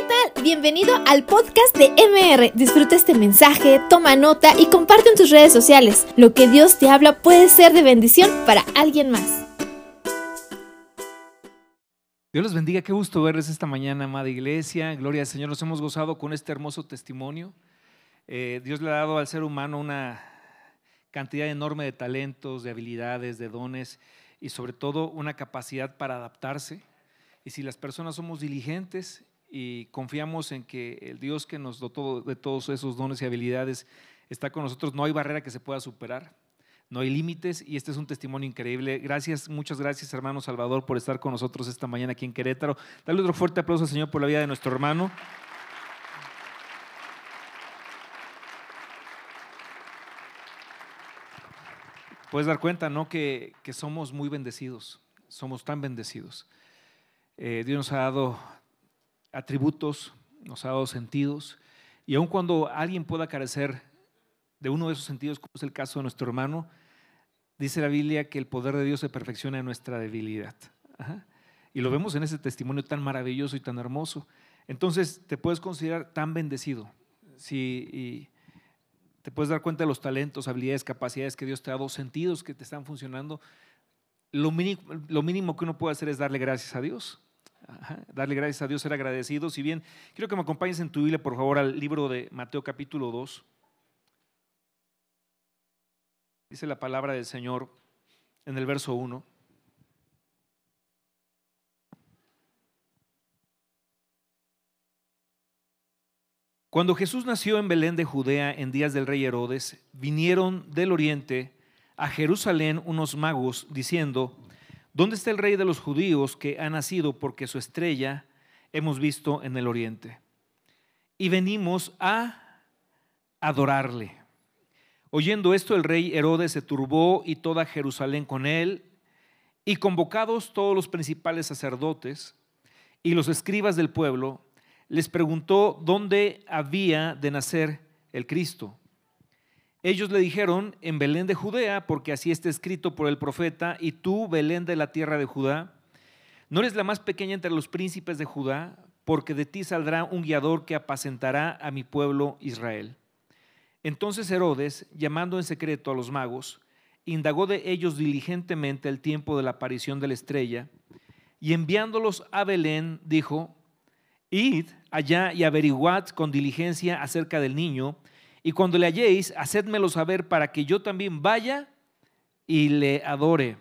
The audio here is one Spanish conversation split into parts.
¿qué tal? Bienvenido al podcast de MR. Disfruta este mensaje, toma nota y comparte en tus redes sociales. Lo que Dios te habla puede ser de bendición para alguien más. Dios los bendiga, qué gusto verles esta mañana, amada iglesia. Gloria al Señor, nos hemos gozado con este hermoso testimonio. Eh, Dios le ha dado al ser humano una cantidad enorme de talentos, de habilidades, de dones y sobre todo una capacidad para adaptarse. Y si las personas somos diligentes y confiamos en que el Dios que nos dotó de todos esos dones y habilidades está con nosotros, no hay barrera que se pueda superar, no hay límites y este es un testimonio increíble. Gracias, muchas gracias hermano Salvador por estar con nosotros esta mañana aquí en Querétaro. Dale otro fuerte aplauso al Señor por la vida de nuestro hermano. Puedes dar cuenta, ¿no? Que, que somos muy bendecidos, somos tan bendecidos. Eh, Dios nos ha dado atributos, nos ha dado sentidos, y aun cuando alguien pueda carecer de uno de esos sentidos, como es el caso de nuestro hermano, dice la Biblia que el poder de Dios se perfecciona en nuestra debilidad. Y lo vemos en ese testimonio tan maravilloso y tan hermoso. Entonces te puedes considerar tan bendecido. Si, te puedes dar cuenta de los talentos, habilidades, capacidades que Dios te ha dado, sentidos que te están funcionando. Lo mínimo, lo mínimo que uno puede hacer es darle gracias a Dios darle gracias a Dios, ser agradecidos. Si bien, quiero que me acompañes en tu Biblia, por favor, al libro de Mateo capítulo 2. Dice la palabra del Señor en el verso 1. Cuando Jesús nació en Belén de Judea en días del rey Herodes, vinieron del oriente a Jerusalén unos magos diciendo, ¿Dónde está el rey de los judíos que ha nacido porque su estrella hemos visto en el oriente? Y venimos a adorarle. Oyendo esto, el rey Herodes se turbó y toda Jerusalén con él, y convocados todos los principales sacerdotes y los escribas del pueblo, les preguntó dónde había de nacer el Cristo. Ellos le dijeron, en Belén de Judea, porque así está escrito por el profeta, y tú, Belén de la tierra de Judá, no eres la más pequeña entre los príncipes de Judá, porque de ti saldrá un guiador que apacentará a mi pueblo Israel. Entonces Herodes, llamando en secreto a los magos, indagó de ellos diligentemente el tiempo de la aparición de la estrella, y enviándolos a Belén, dijo, Id allá y averiguad con diligencia acerca del niño, y cuando le halléis, hacedmelo saber para que yo también vaya y le adore.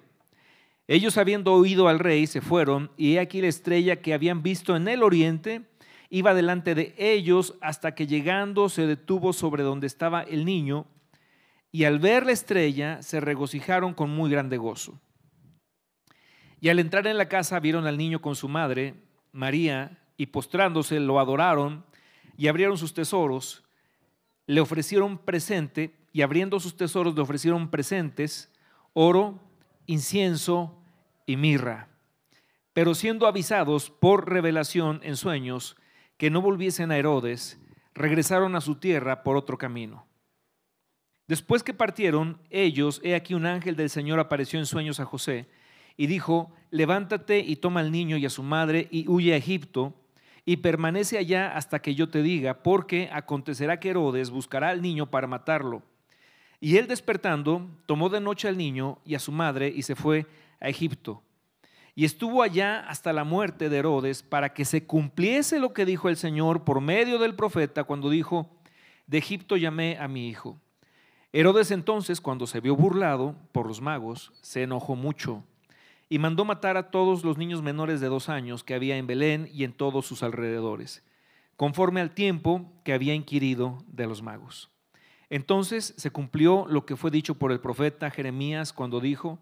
Ellos habiendo oído al rey se fueron, y he aquí la estrella que habían visto en el oriente iba delante de ellos hasta que llegando se detuvo sobre donde estaba el niño, y al ver la estrella se regocijaron con muy grande gozo. Y al entrar en la casa vieron al niño con su madre, María, y postrándose lo adoraron y abrieron sus tesoros le ofrecieron presente y abriendo sus tesoros le ofrecieron presentes, oro, incienso y mirra. Pero siendo avisados por revelación en sueños que no volviesen a Herodes, regresaron a su tierra por otro camino. Después que partieron ellos, he aquí un ángel del Señor apareció en sueños a José y dijo, levántate y toma al niño y a su madre y huye a Egipto y permanece allá hasta que yo te diga, porque acontecerá que Herodes buscará al niño para matarlo. Y él despertando, tomó de noche al niño y a su madre y se fue a Egipto. Y estuvo allá hasta la muerte de Herodes para que se cumpliese lo que dijo el Señor por medio del profeta cuando dijo, de Egipto llamé a mi hijo. Herodes entonces, cuando se vio burlado por los magos, se enojó mucho y mandó matar a todos los niños menores de dos años que había en Belén y en todos sus alrededores, conforme al tiempo que había inquirido de los magos. Entonces se cumplió lo que fue dicho por el profeta Jeremías cuando dijo,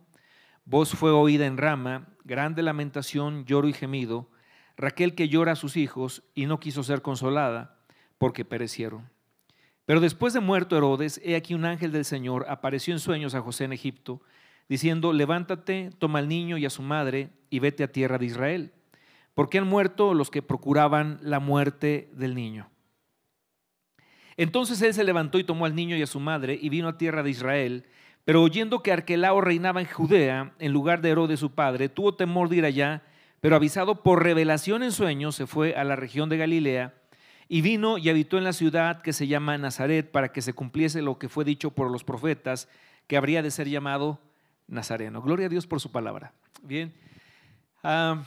voz fue oída en Rama, grande lamentación, lloro y gemido, Raquel que llora a sus hijos y no quiso ser consolada porque perecieron. Pero después de muerto Herodes, he aquí un ángel del Señor apareció en sueños a José en Egipto, diciendo, levántate, toma al niño y a su madre y vete a tierra de Israel, porque han muerto los que procuraban la muerte del niño. Entonces él se levantó y tomó al niño y a su madre y vino a tierra de Israel, pero oyendo que Arquelao reinaba en Judea en lugar de Herodes su padre, tuvo temor de ir allá, pero avisado por revelación en sueños, se fue a la región de Galilea y vino y habitó en la ciudad que se llama Nazaret para que se cumpliese lo que fue dicho por los profetas, que habría de ser llamado Nazareno. Gloria a Dios por su palabra. Bien. Ah,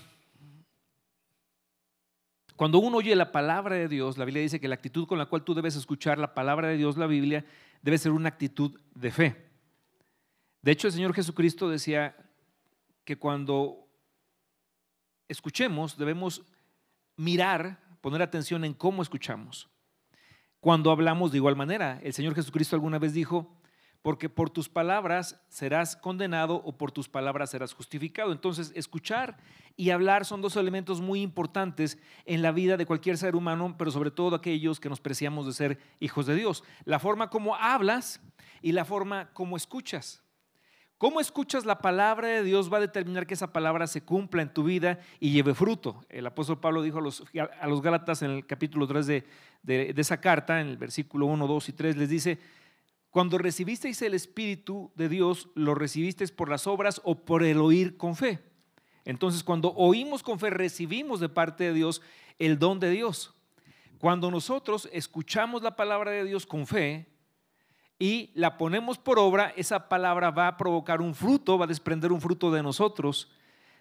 cuando uno oye la palabra de Dios, la Biblia dice que la actitud con la cual tú debes escuchar la palabra de Dios, la Biblia, debe ser una actitud de fe. De hecho, el Señor Jesucristo decía que cuando escuchemos debemos mirar, poner atención en cómo escuchamos. Cuando hablamos de igual manera, el Señor Jesucristo alguna vez dijo, porque por tus palabras serás condenado o por tus palabras serás justificado. Entonces, escuchar y hablar son dos elementos muy importantes en la vida de cualquier ser humano, pero sobre todo aquellos que nos preciamos de ser hijos de Dios. La forma como hablas y la forma como escuchas. Cómo escuchas la palabra de Dios va a determinar que esa palabra se cumpla en tu vida y lleve fruto. El apóstol Pablo dijo a los, a los Gálatas en el capítulo 3 de, de esa carta, en el versículo 1, 2 y 3, les dice, cuando recibisteis el Espíritu de Dios, lo recibisteis por las obras o por el oír con fe. Entonces, cuando oímos con fe, recibimos de parte de Dios el don de Dios. Cuando nosotros escuchamos la palabra de Dios con fe y la ponemos por obra, esa palabra va a provocar un fruto, va a desprender un fruto de nosotros.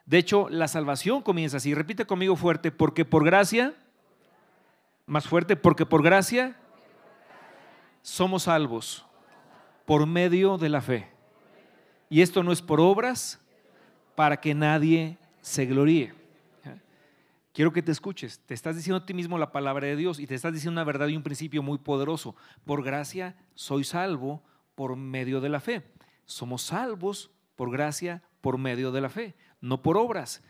De hecho, la salvación comienza así. Repite conmigo fuerte, porque por gracia, más fuerte, porque por gracia somos salvos por medio de la fe. Y esto no es por obras para que nadie se gloríe. Quiero que te escuches. Te estás diciendo a ti mismo la palabra de Dios y te estás diciendo una verdad y un principio muy poderoso. Por gracia soy salvo por medio de la fe. Somos salvos por gracia por medio de la fe, no por obras.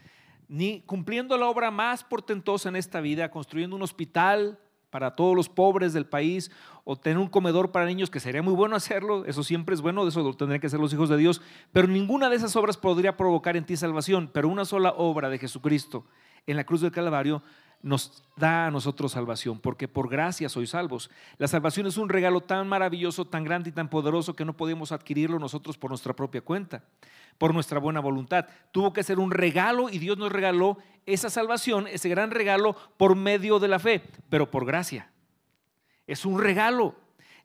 Ni cumpliendo la obra más portentosa en esta vida, construyendo un hospital, para todos los pobres del país o tener un comedor para niños, que sería muy bueno hacerlo, eso siempre es bueno, eso lo tendrían que hacer los hijos de Dios, pero ninguna de esas obras podría provocar en ti salvación, pero una sola obra de Jesucristo en la cruz del Calvario nos da a nosotros salvación, porque por gracia sois salvos. La salvación es un regalo tan maravilloso, tan grande y tan poderoso que no podemos adquirirlo nosotros por nuestra propia cuenta, por nuestra buena voluntad. Tuvo que ser un regalo y Dios nos regaló esa salvación, ese gran regalo por medio de la fe, pero por gracia. Es un regalo.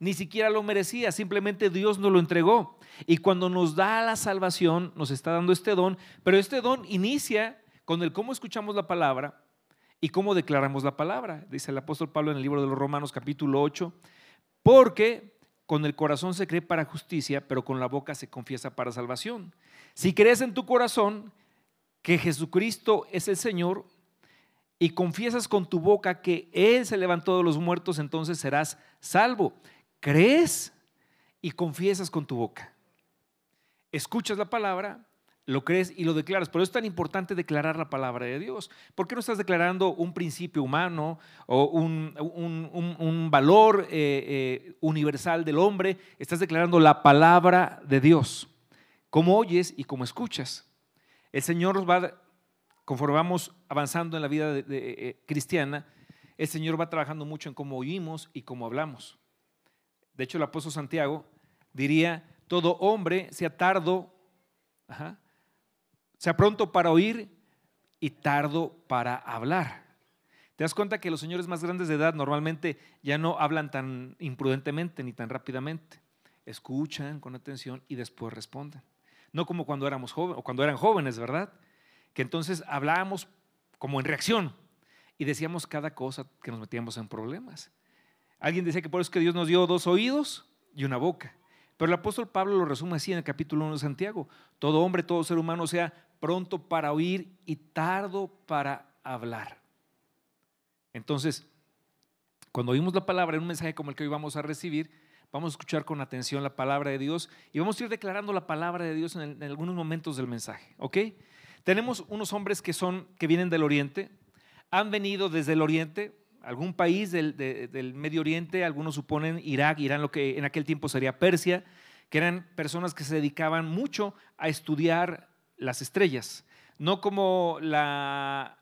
Ni siquiera lo merecía, simplemente Dios nos lo entregó. Y cuando nos da la salvación, nos está dando este don, pero este don inicia con el cómo escuchamos la palabra, ¿Y cómo declaramos la palabra? Dice el apóstol Pablo en el libro de los Romanos capítulo 8, porque con el corazón se cree para justicia, pero con la boca se confiesa para salvación. Si crees en tu corazón que Jesucristo es el Señor y confiesas con tu boca que Él se levantó de los muertos, entonces serás salvo. Crees y confiesas con tu boca. Escuchas la palabra, lo crees y lo declaras. Por eso es tan importante declarar la palabra de Dios. ¿Por qué no estás declarando un principio humano o un, valor eh, eh, universal del hombre? Estás declarando la palabra de Dios. Cómo oyes y cómo escuchas. El Señor nos va, conforme vamos avanzando en la vida eh, cristiana, el Señor va trabajando mucho en cómo oímos y cómo hablamos. De hecho, el apóstol Santiago diría, todo hombre sea tardo Ajá, sea pronto para oír y tardo para hablar. ¿Te das cuenta que los señores más grandes de edad normalmente ya no hablan tan imprudentemente ni tan rápidamente? Escuchan con atención y después responden. No como cuando éramos jóvenes o cuando eran jóvenes, ¿verdad? Que entonces hablábamos como en reacción y decíamos cada cosa que nos metíamos en problemas. Alguien decía que por eso es que Dios nos dio dos oídos y una boca. Pero el apóstol Pablo lo resume así en el capítulo 1 de Santiago. Todo hombre, todo ser humano sea pronto para oír y tardo para hablar. Entonces, cuando oímos la palabra en un mensaje como el que hoy vamos a recibir, vamos a escuchar con atención la palabra de Dios y vamos a ir declarando la palabra de Dios en, algunos momentos del mensaje. ¿Ok? Tenemos unos hombres que son, que vienen del Oriente, han venido desde el Oriente, algún país del, Medio Oriente, algunos suponen Irak, Irán, lo que en aquel tiempo sería Persia, que eran personas que se dedicaban mucho a estudiar las estrellas, no como la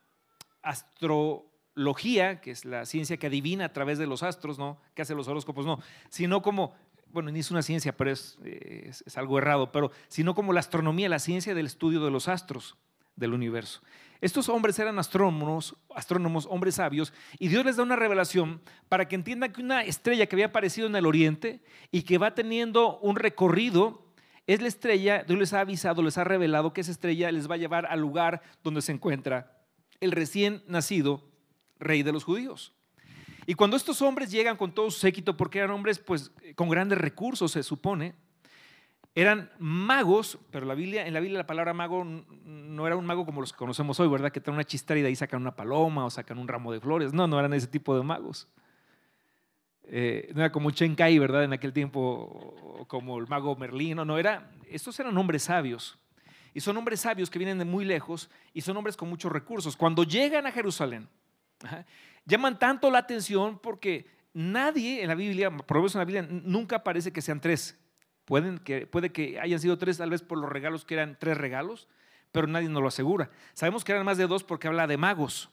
astrología, que es la ciencia que adivina a través de los astros, ¿no? que hace los horóscopos, no, sino como, bueno, ni es una ciencia, pero es, es, algo errado, pero sino como la astronomía, la ciencia del estudio de los astros del universo. Estos hombres eran astrónomos, astrónomos, hombres sabios, y Dios les da una revelación para que entiendan que una estrella que había aparecido en el oriente y que va teniendo un recorrido, es la estrella, Dios les ha avisado, les ha revelado que esa estrella les va a llevar al lugar donde se encuentra el recién nacido rey de los judíos. Y cuando estos hombres llegan con todo su séquito, porque eran hombres pues con grandes recursos, se supone, eran magos, pero la Biblia, en la Biblia la palabra mago no era un mago como los que conocemos hoy, ¿verdad? Que traen una chistera y de ahí sacan una paloma o sacan un ramo de flores. No, no eran ese tipo de magos. Eh, no era como Chenkai, ¿verdad? En aquel tiempo, como el mago Merlín. No, no, era, estos eran hombres sabios. Y son hombres sabios que vienen de muy lejos y son hombres con muchos recursos. Cuando llegan a Jerusalén, llaman tanto la atención porque nadie en la Biblia, por lo menos en la Biblia, nunca parece que sean tres. Pueden que, puede que hayan sido tres, tal vez por los regalos que eran tres regalos, pero nadie nos lo asegura. Sabemos que eran más de dos porque habla de magos.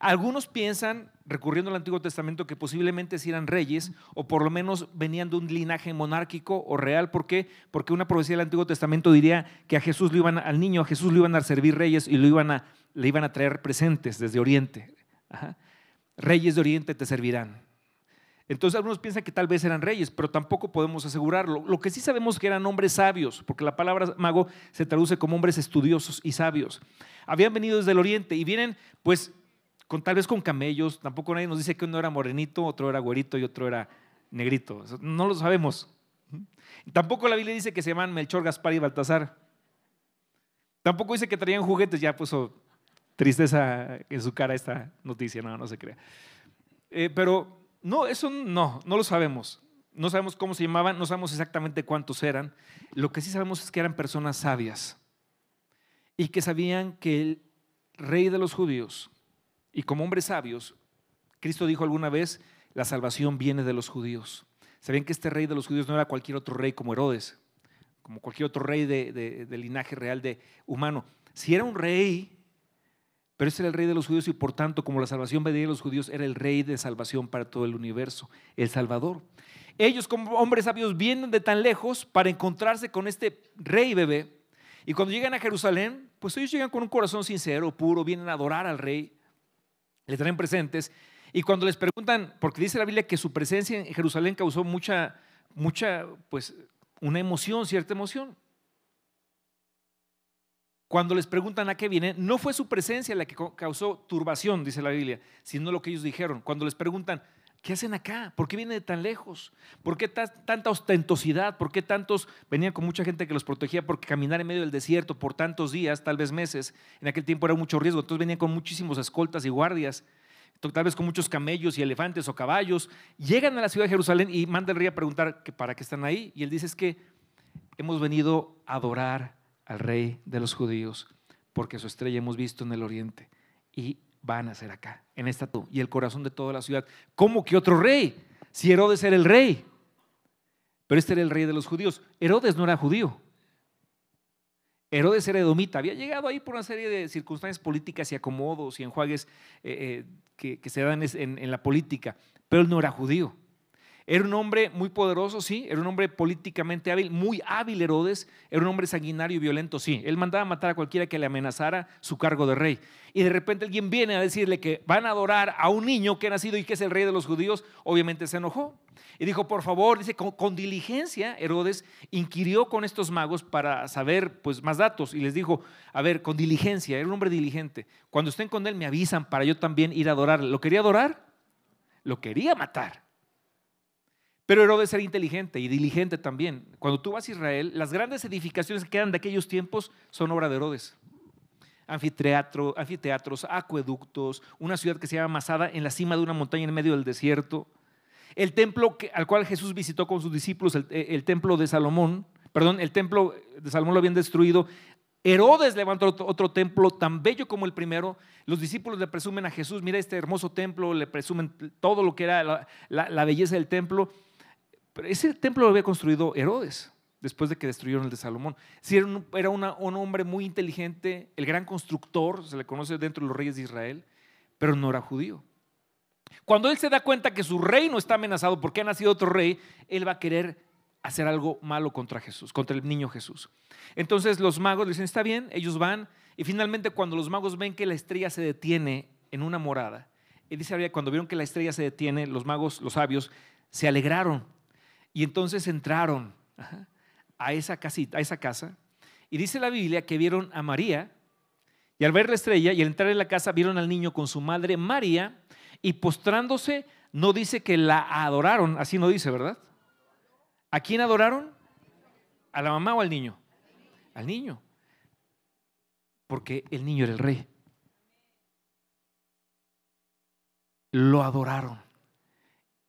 Algunos piensan, recurriendo al Antiguo Testamento, que posiblemente sí eran reyes o por lo menos venían de un linaje monárquico o real. ¿Por qué? Porque una profecía del Antiguo Testamento diría que a Jesús lo iban, al niño a Jesús lo iban a servir reyes y lo iban a, le iban a traer presentes desde Oriente. Reyes de Oriente te servirán. Entonces algunos piensan que tal vez eran reyes, pero tampoco podemos asegurarlo. Lo que sí sabemos que eran hombres sabios, porque la palabra mago se traduce como hombres estudiosos y sabios. Habían venido desde el oriente y vienen pues con, tal vez con camellos, tampoco nadie nos dice que uno era morenito, otro era güerito y otro era negrito. No lo sabemos. Tampoco la Biblia dice que se llaman Melchor, Gaspar y Baltasar. Tampoco dice que traían juguetes, ya puso tristeza en su cara esta noticia, no, no se crea. Eh, pero no, eso no, no lo sabemos. No sabemos cómo se llamaban, no sabemos exactamente cuántos eran. Lo que sí sabemos es que eran personas sabias y que sabían que el rey de los judíos, y como hombres sabios, Cristo dijo alguna vez, la salvación viene de los judíos. Sabían que este rey de los judíos no era cualquier otro rey como Herodes, como cualquier otro rey de, de linaje real de humano. Si era un rey pero ese era el rey de los judíos y por tanto, como la salvación venía de los judíos, era el rey de salvación para todo el universo, el Salvador. Ellos como hombres sabios vienen de tan lejos para encontrarse con este rey bebé. Y cuando llegan a Jerusalén, pues ellos llegan con un corazón sincero, puro, vienen a adorar al rey, le traen presentes. Y cuando les preguntan, porque dice la Biblia que su presencia en Jerusalén causó mucha, mucha, pues una emoción, cierta emoción. Cuando les preguntan a qué vienen, no fue su presencia la que causó turbación, dice la Biblia, sino lo que ellos dijeron. Cuando les preguntan, ¿qué hacen acá? ¿Por qué vienen de tan lejos? ¿Por qué tanta ostentosidad? ¿Por qué tantos venían con mucha gente que los protegía? Porque caminar en medio del desierto por tantos días, tal vez meses, en aquel tiempo era mucho riesgo. Entonces venían con muchísimos escoltas y guardias, tal vez con muchos camellos y elefantes o caballos. Llegan a la ciudad de Jerusalén y manda el rey a preguntar para qué están ahí. Y él dice es que hemos venido a adorar al rey de los judíos, porque su estrella hemos visto en el oriente y van a ser acá, en esta y el corazón de toda la ciudad. ¿Cómo que otro rey? Si Herodes era el rey, pero este era el rey de los judíos. Herodes no era judío. Herodes era edomita, había llegado ahí por una serie de circunstancias políticas y acomodos y enjuagues eh, eh, que, se dan en la política, pero él no era judío. Era un hombre muy poderoso, sí, era un hombre políticamente hábil, muy hábil Herodes, era un hombre sanguinario y violento, sí. Él mandaba matar a cualquiera que le amenazara su cargo de rey. Y de repente alguien viene a decirle que van a adorar a un niño que ha nacido y que es el rey de los judíos, obviamente se enojó. Y dijo, por favor, dice, con, diligencia Herodes inquirió con estos magos para saber pues, más datos y les dijo, a ver, con diligencia, era un hombre diligente. Cuando estén con él me avisan para yo también ir a adorar. ¿Lo quería adorar? Lo quería matar. Pero Herodes era inteligente y diligente también. Cuando tú vas a Israel, las grandes edificaciones que quedan de aquellos tiempos son obra de Herodes. Anfiteatro, anfiteatros, acueductos, una ciudad que se llama Masada en la cima de una montaña en medio del desierto. El templo al cual Jesús visitó con sus discípulos, el, templo de Salomón, perdón, el templo de Salomón lo habían destruido. Herodes levantó otro, templo tan bello como el primero. Los discípulos le presumen a Jesús, mira este hermoso templo, le presumen todo lo que era la belleza del templo. Pero ese templo lo había construido Herodes después de que destruyeron el de Salomón. Sí, era, un, hombre muy inteligente, el gran constructor, se le conoce dentro de los reyes de Israel, pero no era judío. Cuando él se da cuenta que su reino está amenazado porque ha nacido otro rey, él va a querer hacer algo malo contra Jesús, contra el niño Jesús. Entonces los magos le dicen, está bien, ellos van Y finalmente cuando los magos ven que la estrella se detiene en una morada, y dice cuando vieron que la estrella se detiene, los magos, los sabios, se alegraron. Y entonces entraron a esa casita, a esa casa. Y dice la Biblia que vieron a María, y al ver la estrella y al entrar en la casa vieron al niño con su madre María, y postrándose, no dice que la adoraron, así no dice, ¿verdad? ¿A quién adoraron? ¿A la mamá o al niño? Al niño. Porque el niño era el rey. Lo adoraron.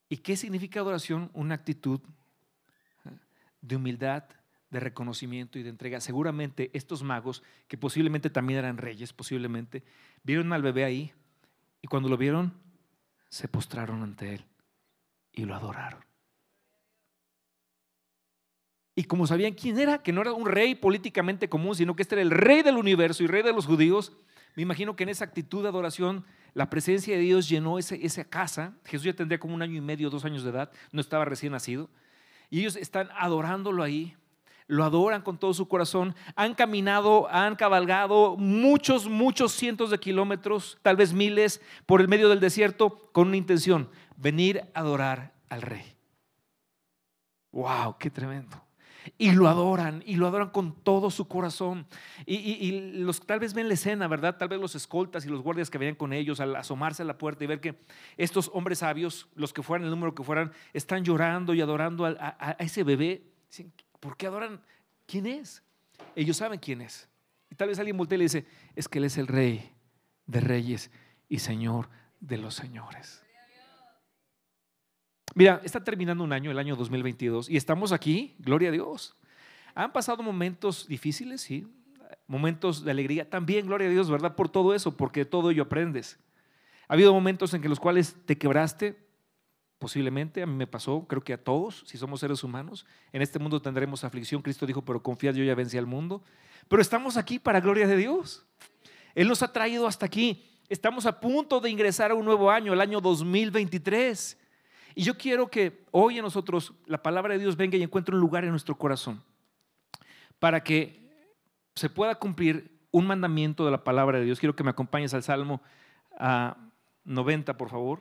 ¿Y qué significa adoración? Una actitud de humildad, de reconocimiento y de entrega. Seguramente estos magos, que posiblemente también eran reyes, posiblemente, vieron al bebé ahí y cuando lo vieron, se postraron ante él y lo adoraron. Y como sabían quién era, que no era un rey políticamente común, sino que este era el rey del universo y rey de los judíos, me imagino que en esa actitud de adoración la presencia de Dios llenó esa casa. Jesús ya tendría como un año y medio, dos años de edad, no estaba recién nacido. Y ellos están adorándolo ahí, lo adoran con todo su corazón. Han caminado, han cabalgado muchos, muchos cientos de kilómetros, tal vez miles, por el medio del desierto, con una intención, venir a adorar al rey. ¡Wow! ¡Qué tremendo! Y lo adoran, y lo adoran con todo su corazón. Y, los tal vez ven la escena, ¿verdad? Tal vez los escoltas y los guardias que venían con ellos al asomarse a la puerta y ver que estos hombres sabios, los que fueran, el número que fueran, están llorando y adorando a, ese bebé. ¿Por qué adoran? ¿Quién es? Ellos saben quién es. Y tal vez alguien voltea y le dice, es que Él es el rey de reyes y Señor de los señores. Mira, está terminando un año, el año 2022, y estamos aquí, gloria a Dios. Han pasado momentos difíciles, sí, momentos de alegría, también, gloria a Dios, ¿verdad? Por todo eso, porque todo ello aprendes. Ha habido momentos en que los cuales te quebraste, posiblemente, a mí me pasó, creo que a todos, si somos seres humanos. En este mundo tendremos aflicción, Cristo dijo, pero confiad, yo ya vencí al mundo. Pero estamos aquí para gloria de Dios. Él nos ha traído hasta aquí. Estamos a punto de ingresar a un nuevo año, el año 2023. Y yo quiero que hoy a nosotros la palabra de Dios venga y encuentre un lugar en nuestro corazón para que se pueda cumplir un mandamiento de la palabra de Dios. Quiero que me acompañes al Salmo a 90, por favor.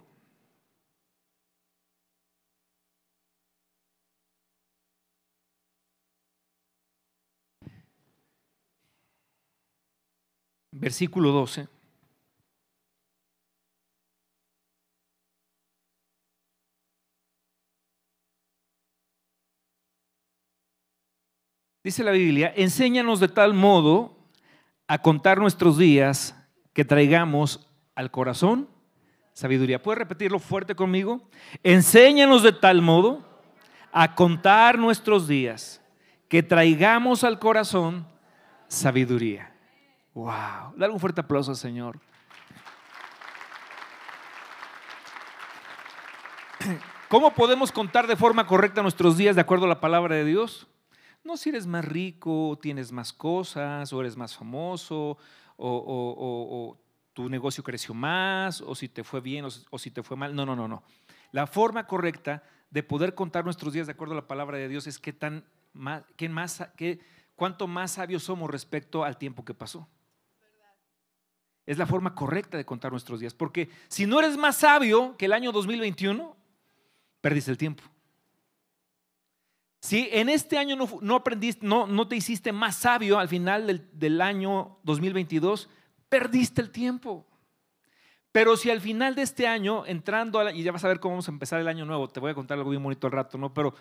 Versículo 12. Dice la Biblia, enséñanos de tal modo a contar nuestros días que traigamos al corazón sabiduría. ¿Puedes repetirlo fuerte conmigo? Enséñanos de tal modo a contar nuestros días que traigamos al corazón sabiduría. Wow, dale un fuerte aplauso al Señor. ¿Cómo podemos contar de forma correcta nuestros días de acuerdo a la palabra de Dios? No si eres más rico, tienes más cosas, o eres más famoso, o, tu negocio creció más, o si te fue bien, o, si te fue mal. No, no, no, no. La forma correcta de poder contar nuestros días de acuerdo a la palabra de Dios es qué tan más, qué más, qué, cuánto más sabios somos respecto al tiempo que pasó. Es la forma correcta de contar nuestros días. Porque si no eres más sabio que el año 2021, perdiste el tiempo. Si en este año no, aprendiste, no, no, te hiciste más sabio al final del, año 2022, perdiste el tiempo. Pero si al final de este año, entrando, a y ya vas a ver cómo vamos a empezar el año nuevo, te voy a contar algo bien bonito al rato, ¿no? Pero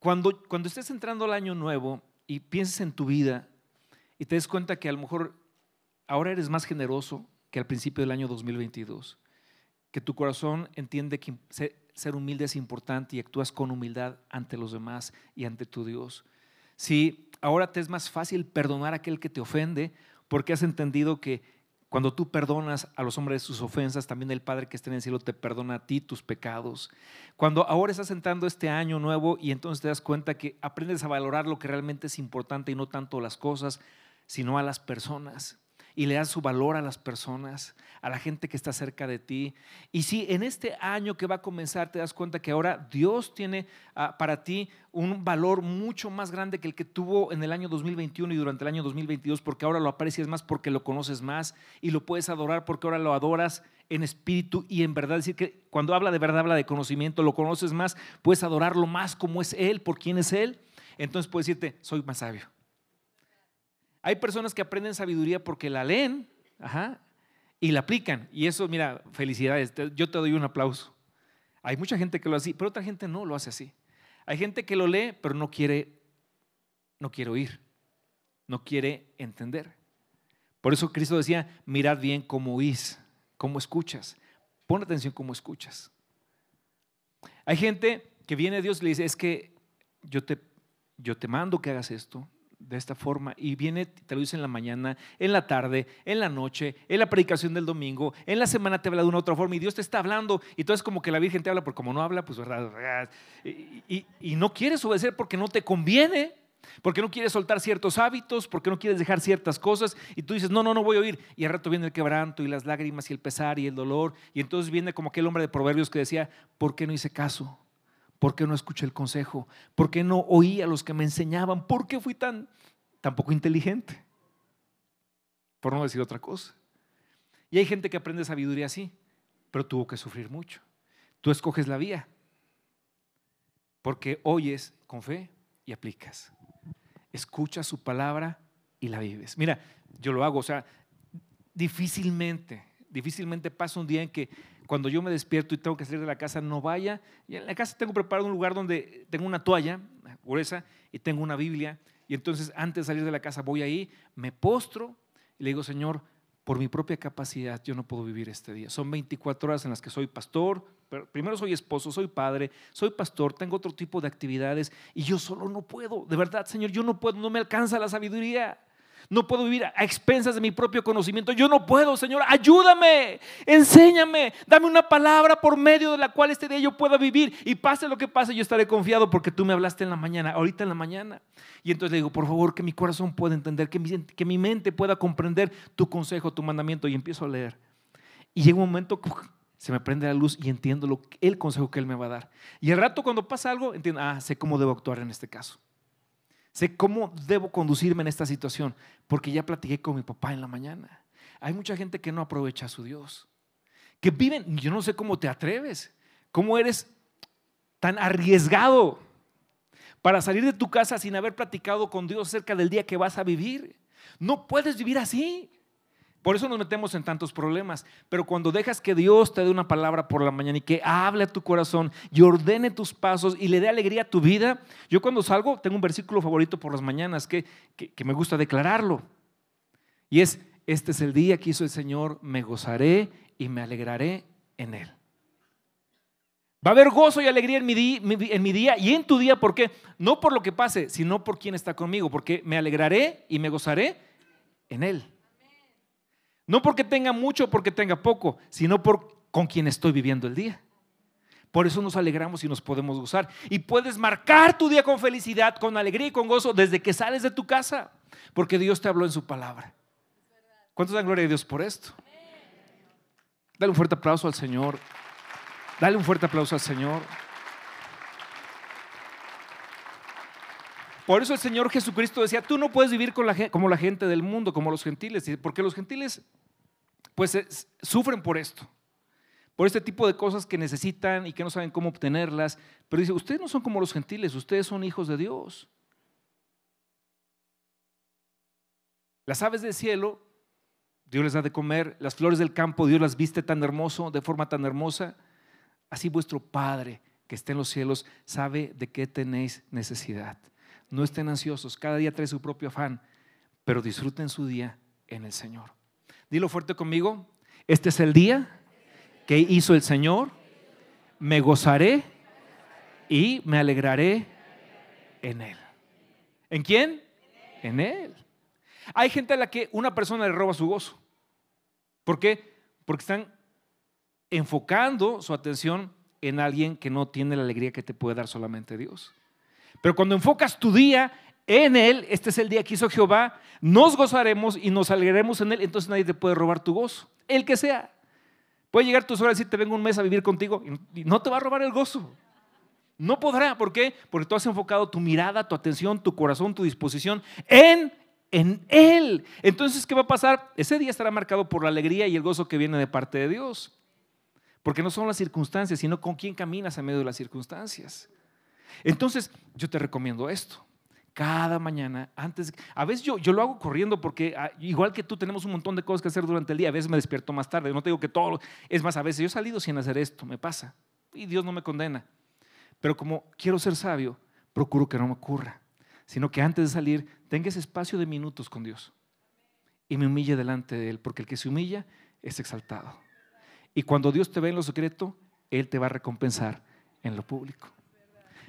cuando, cuando estés entrando al año nuevo y pienses en tu vida y te des cuenta que a lo mejor ahora eres más generoso que al principio del año 2022, que tu corazón entiende que ser humilde es importante y actúas con humildad ante los demás y ante tu Dios. Si ahora te es más fácil perdonar a aquel que te ofende, porque has entendido que cuando tú perdonas a los hombres sus ofensas, también el Padre que está en el cielo te perdona a ti tus pecados. Cuando ahora estás entrando este año nuevo y entonces te das cuenta que aprendes a valorar lo que realmente es importante y no tanto las cosas, sino a las personas. Y le das su valor a las personas, a la gente que está cerca de ti. Y si en este año que va a comenzar te das cuenta que ahora Dios tiene ah, para ti un valor mucho más grande que el que tuvo en el año 2021 y durante el año 2022, porque ahora lo aprecias más, porque lo conoces más y lo puedes adorar porque ahora lo adoras en espíritu y en verdad. Es decir, que cuando habla de verdad, habla de conocimiento, lo conoces más, puedes adorarlo más como es Él, por quién es Él. Entonces puedes decirte, soy más sabio hay personas que aprenden sabiduría porque la leen y la aplican. Y eso, mira, felicidades, yo te doy un aplauso. Hay mucha gente que lo hace así, pero otra gente no lo hace así. Hay gente que lo lee, pero no quiere, no quiere oír, no quiere entender. Por eso Cristo decía, mirad bien cómo oís, cómo escuchas. Pon atención cómo escuchas. Hay gente que viene a Dios y le dice, es que yo te, yo te mando que hagas esto, de esta forma y viene, te lo dice en la mañana, en la tarde, en la noche, en la predicación del domingo, en la semana te habla de una otra forma y Dios te está hablando y entonces como que la Virgen te habla, porque como no habla, pues verdad, y, y no quieres obedecer porque no te conviene. Porque no quieres soltar ciertos hábitos, porque no quieres dejar ciertas cosas y tú dices, no, no, no voy a oír. Y al rato viene el quebranto y las lágrimas y el pesar y el dolor. Y entonces viene como aquel hombre de proverbios que decía, ¿por qué no hice caso? ¿Por qué no escuché el consejo? ¿Por qué no oí a los que me enseñaban? ¿Por qué fui tan, tan poco inteligente? Por no decir otra cosa. Y hay gente que aprende sabiduría así, pero tuvo que sufrir mucho. Tú escoges la vía, porque oyes con fe y aplicas. Escuchas su palabra y la vives. Mira, yo lo hago, o sea, difícilmente, difícilmente pasa un día en que cuando yo me despierto y tengo que salir de la casa, no vaya. Y en la casa tengo preparado un lugar donde tengo una toalla gruesa y tengo una Biblia. Y entonces antes de salir de la casa voy ahí, me postro y le digo, Señor, por mi propia capacidad yo no puedo vivir este día. Son 24 horas en las que soy pastor, primero soy esposo, soy padre, soy pastor, tengo otro tipo de actividades y yo solo no puedo. De verdad, Señor, yo no puedo, no me alcanza la sabiduría. No puedo vivir a expensas de mi propio conocimiento. Yo no puedo, Señor. Ayúdame, enséñame, dame una palabra por medio de la cual este día yo pueda vivir. Y pase lo que pase, yo estaré confiado porque tú me hablaste en la mañana, ahorita en la mañana. Y entonces le digo, por favor, que mi corazón pueda entender, que mi, que mi mente pueda comprender tu consejo, tu mandamiento. Y empiezo a leer. Y llega un momento se me prende la luz y entiendo lo, el consejo que Él me va a dar. Y al rato cuando pasa algo, entiendo, ah, sé cómo debo actuar en este caso. Sé cómo debo conducirme en esta situación, porque ya platiqué con mi papá en la mañana. Hay mucha gente que no aprovecha a su Dios, que viven, yo no sé cómo te atreves, cómo eres tan arriesgado para salir de tu casa sin haber platicado con Dios acerca del día que vas a vivir. No puedes vivir así. Por eso nos metemos en tantos problemas. Pero cuando dejas que Dios te dé una palabra por la mañana y que hable a tu corazón y ordene tus pasos y le dé alegría a tu vida, yo cuando salgo tengo un versículo favorito por las mañanas que, que, me gusta declararlo. Y es, este es el día que hizo el Señor, me gozaré y me alegraré en él. Va a haber gozo y alegría en mi, día, en mi día y en tu día, ¿por qué? No por lo que pase, sino por quien está conmigo, porque me alegraré y me gozaré en él. No porque tenga mucho porque tenga poco, sino por con quien estoy viviendo el día. Por eso nos alegramos y nos podemos gozar. Y puedes marcar tu día con felicidad, con alegría y con gozo desde que sales de tu casa, porque Dios te habló en su palabra. ¿Cuántos dan gloria a Dios por esto? Dale un fuerte aplauso al Señor. Dale un fuerte aplauso al Señor. Por eso el Señor Jesucristo decía, tú no puedes vivir como la gente del mundo, como los gentiles, porque los gentiles pues sufren por esto, por este tipo de cosas que necesitan y que no saben cómo obtenerlas. Pero dice, ustedes no son como los gentiles, ustedes son hijos de Dios. Las aves del cielo, Dios les da de comer, las flores del campo, Dios las viste tan hermoso, de forma tan hermosa. Así vuestro Padre que está en los cielos sabe de qué tenéis necesidad. No estén ansiosos, cada día trae su propio afán, pero disfruten su día en el Señor. Dilo fuerte conmigo, este es el día que hizo el Señor, me gozaré y me alegraré en Él. ¿En quién? En Él. Hay gente a la que una persona le roba su gozo. ¿Por qué? Porque están enfocando su atención en alguien que no tiene la alegría que te puede dar solamente Dios. Pero cuando enfocas tu día en Él, este es el día que hizo Jehová, nos gozaremos y nos alegraremos en Él, entonces nadie te puede robar tu gozo, el que sea. Puede llegar tu suegra y decir, te vengo un mes a vivir contigo y no te va a robar el gozo. No podrá, ¿por qué? Porque tú has enfocado tu mirada, tu atención, tu corazón, tu disposición en en Él. Entonces, ¿qué va a pasar? Ese día estará marcado por la alegría y el gozo que viene de parte de Dios. Porque no son las circunstancias, sino con quién caminas en medio de las circunstancias. Entonces, yo te recomiendo esto. Cada mañana, antes, a veces yo, yo lo hago corriendo porque ah, igual que tú tenemos un montón de cosas que hacer durante el día, a veces me despierto más tarde, no te digo que todo, es más, a veces yo he salido sin hacer esto, me pasa, y Dios no me condena. Pero como quiero ser sabio, procuro que no me ocurra, sino que antes de salir tenga ese espacio de minutos con Dios y me humille delante de Él, porque el que se humilla es exaltado. Y cuando Dios te ve en lo secreto, Él te va a recompensar en lo público.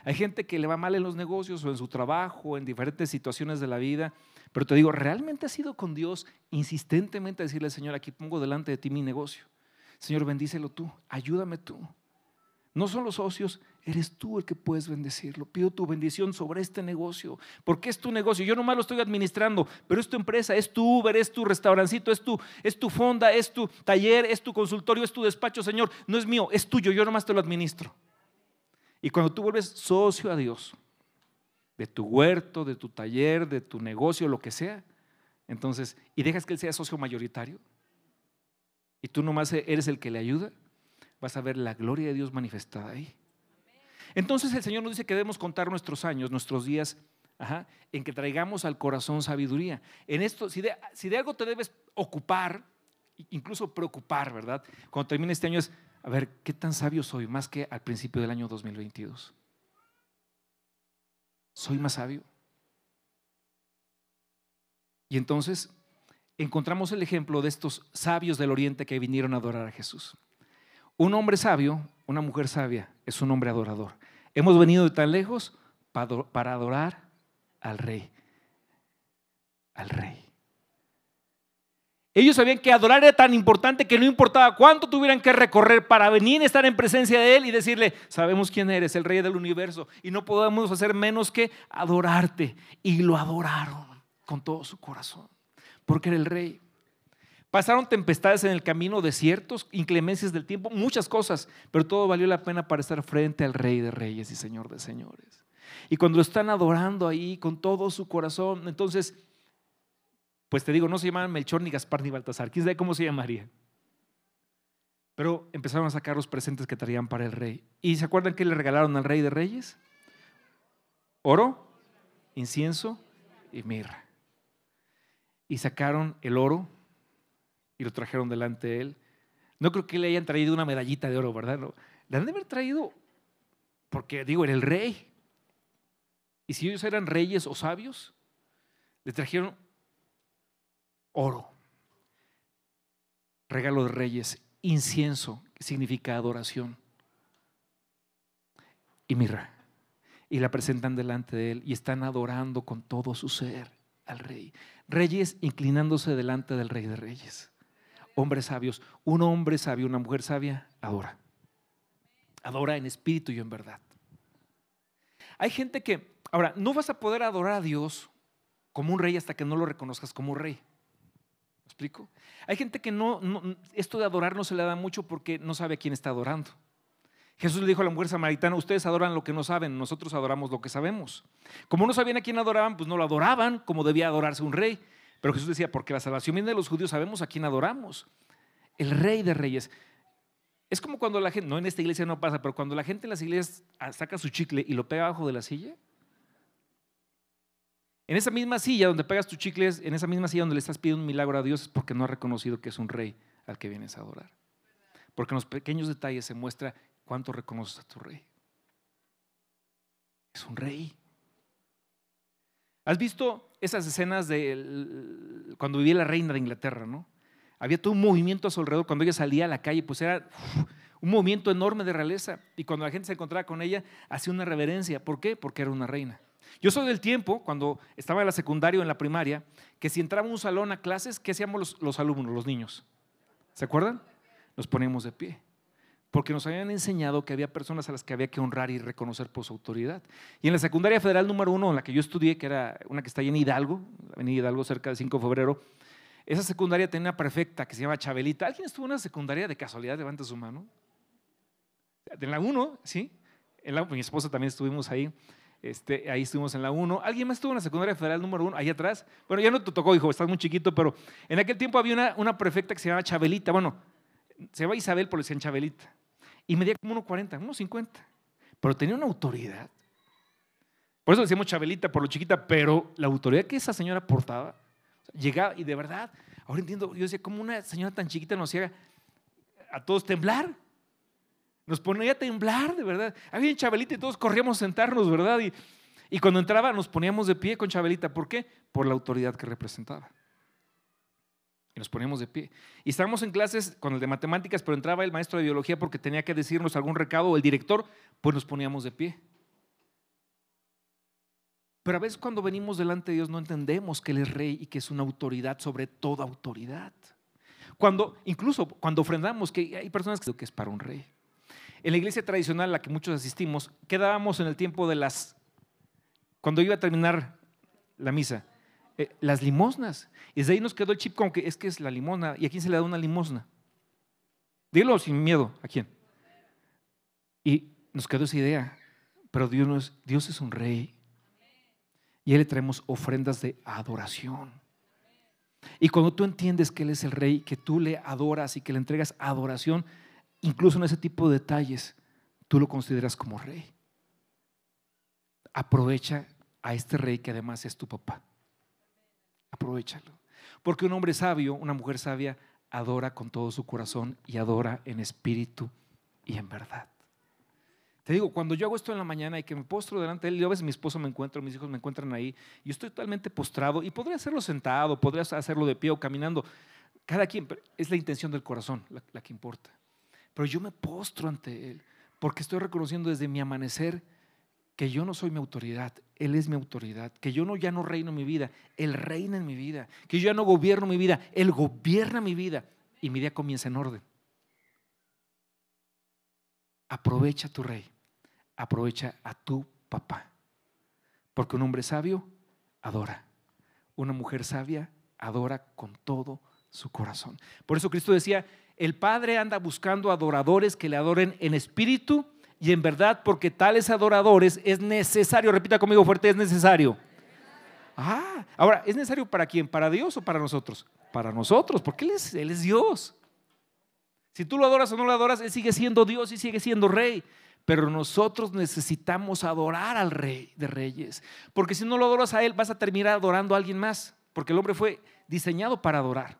Hay gente que le va mal en los negocios o en su trabajo, en diferentes situaciones de la vida, pero te digo, ¿realmente has ido con Dios insistentemente a decirle, Señor, aquí pongo delante de ti mi negocio? Señor, bendícelo tú, ayúdame tú. No son los socios, eres tú el que puedes bendecirlo. Pido tu bendición sobre este negocio, porque es tu negocio. Yo nomás lo estoy administrando, pero es tu empresa, es tu Uber, es tu restaurancito, es tu, es tu fonda, es tu taller, es tu consultorio, es tu despacho, Señor. No es mío, es tuyo, yo nomás te lo administro. Y cuando tú vuelves socio a Dios, de tu huerto, de tu taller, de tu negocio, lo que sea, entonces, y dejas que Él sea socio mayoritario, y tú nomás eres el que le ayuda, vas a ver la gloria de Dios manifestada ahí. Entonces el Señor nos dice que debemos contar nuestros años, nuestros días, en que traigamos al corazón sabiduría. En esto, si de, si de algo te debes ocupar, incluso preocupar, ¿verdad? Cuando termine este año es, a ver, ¿qué tan sabio soy más que al principio del año 2022? ¿Soy más sabio? Y entonces encontramos el ejemplo de estos sabios del oriente que vinieron a adorar a Jesús. Un hombre sabio, una mujer sabia, es un hombre adorador. Hemos venido de tan lejos para adorar al rey. Al rey. Ellos sabían que adorar era tan importante que no importaba cuánto tuvieran que recorrer para venir a estar en presencia de Él y decirle, sabemos quién eres, el rey del universo, y no podemos hacer menos que adorarte. Y lo adoraron con todo su corazón, porque era el rey. Pasaron tempestades en el camino, desiertos, inclemencias del tiempo, muchas cosas, pero todo valió la pena para estar frente al Rey de Reyes y Señor de Señores. Y cuando lo están adorando ahí con todo su corazón, entonces, pues te digo, no se llamaban Melchor ni Gaspar ni Baltasar, quién sabe cómo se llamaría. Pero empezaron a sacar los presentes que traían para el rey. ¿Y se acuerdan que le regalaron al Rey de Reyes? Oro, incienso y mirra. Y sacaron el oro, y lo trajeron delante de él. No creo que le hayan traído una medallita de oro, ¿verdad? Le han de haber traído, porque digo, era el rey. Y si ellos eran reyes o sabios, le trajeron oro, regalo de reyes, incienso, significa adoración, y mirra. Y la presentan delante de él y están adorando con todo su ser al rey. Reyes inclinándose delante del rey de reyes hombres sabios. Un hombre sabio, una mujer sabia, adora. Adora en espíritu y en verdad. Hay gente que, ahora, no vas a poder adorar a Dios como un rey hasta que no lo reconozcas como rey. ¿Me explico? Hay gente que no, esto de adorar no se le da mucho porque no sabe a quién está adorando. Jesús le dijo a la mujer samaritana, ustedes adoran lo que no saben, nosotros adoramos lo que sabemos. Como no sabían a quién adoraban, pues no lo adoraban como debía adorarse un rey. Pero Jesús decía, porque la salvación viene de los judíos, sabemos a quién adoramos. El rey de reyes. Es como cuando la gente, no en esta iglesia no pasa, pero cuando la gente en las iglesias saca su chicle y lo pega abajo de la silla. En esa misma silla donde pegas tu chicle, en esa misma silla donde le estás pidiendo un milagro a Dios, es porque no ha reconocido que es un rey al que vienes a adorar. Porque en los pequeños detalles se muestra cuánto reconoces a tu rey. Es un rey. ¿Has visto esas escenas de cuando vivía la reina de Inglaterra, ¿no? Había todo un movimiento a su alrededor. Cuando ella salía a la calle, pues era un movimiento enorme de realeza. Y cuando la gente se encontraba con ella, hacía una reverencia. ¿Por qué? Porque era una reina. Yo soy del tiempo, cuando estaba en la secundaria o en la primaria, que si entraba un salón a clases, ¿qué hacíamos los, los alumnos, los niños? ¿Se acuerdan? Nos poníamos de pie. porque nos habían enseñado que había personas a las que había que honrar y reconocer por su autoridad. Y en la secundaria federal número uno, en la que yo estudié, que era una que está ahí en Hidalgo, la avenida Hidalgo, cerca del 5 de febrero, esa secundaria tenía una prefecta que se llama Chabelita. ¿Alguien estuvo en una secundaria de casualidad? Levanta su mano. De la 1, ¿sí? En la, mi esposa también estuvimos ahí. Este, ahí estuvimos en la 1. ¿Alguien más estuvo en la secundaria federal número 1? Ahí atrás. Bueno, ya no te tocó, hijo, estás muy chiquito, pero en aquel tiempo había una, una prefecta que se llamaba Chabelita. Bueno, se llama Isabel, pero le decían Chabelita y medía como 1,40, 1,50. Pero tenía una autoridad. Por eso decíamos Chabelita, por lo chiquita, pero la autoridad que esa señora portaba, llegaba y de verdad, ahora entiendo, yo decía, ¿cómo una señora tan chiquita nos hacía a todos temblar? Nos ponía a temblar, de verdad. Había Chabelita y todos corríamos a sentarnos, ¿verdad? Y, y cuando entraba nos poníamos de pie con Chabelita. ¿Por qué? Por la autoridad que representaba nos poníamos de pie. Y estábamos en clases con el de matemáticas, pero entraba el maestro de biología porque tenía que decirnos algún recado o el director, pues nos poníamos de pie. Pero a veces cuando venimos delante de Dios no entendemos que Él es rey y que es una autoridad sobre toda autoridad. Cuando, incluso cuando ofrendamos, que hay personas que que es para un rey. En la iglesia tradicional a la que muchos asistimos, quedábamos en el tiempo de las, cuando iba a terminar la misa, eh, las limosnas. Y desde ahí nos quedó el chip como que es que es la limosna. ¿Y a quién se le da una limosna? Dilo sin miedo, ¿a quién? Y nos quedó esa idea. Pero Dios, Dios es un rey. Y a Él le traemos ofrendas de adoración. Y cuando tú entiendes que Él es el rey, que tú le adoras y que le entregas adoración, incluso en ese tipo de detalles, tú lo consideras como rey. Aprovecha a este rey que además es tu papá. Aprovechalo. Porque un hombre sabio, una mujer sabia, adora con todo su corazón y adora en espíritu y en verdad. Te digo, cuando yo hago esto en la mañana y que me postro delante de él, yo a veces mi esposo me encuentra, mis hijos me encuentran ahí, y yo estoy totalmente postrado y podría hacerlo sentado, podría hacerlo de pie o caminando. Cada quien, es la intención del corazón la que importa. Pero yo me postro ante él porque estoy reconociendo desde mi amanecer que yo no soy mi autoridad, Él es mi autoridad, que yo no, ya no reino mi vida, Él reina en mi vida, que yo ya no gobierno mi vida, Él gobierna mi vida y mi día comienza en orden. Aprovecha a tu rey, aprovecha a tu papá, porque un hombre sabio adora, una mujer sabia adora con todo su corazón. Por eso Cristo decía, el Padre anda buscando adoradores que le adoren en espíritu y en verdad, porque tales adoradores es necesario, repita conmigo fuerte, es necesario. Ah, ahora, ¿es necesario para quién? ¿Para Dios o para nosotros? Para nosotros, porque Él es, Dios. Si tú lo adoras o no lo adoras, Él sigue siendo Dios y sigue siendo Rey. Pero nosotros necesitamos adorar al Rey de Reyes. Porque si no lo adoras a Él, vas a terminar adorando a alguien más. Porque el hombre fue diseñado para adorar.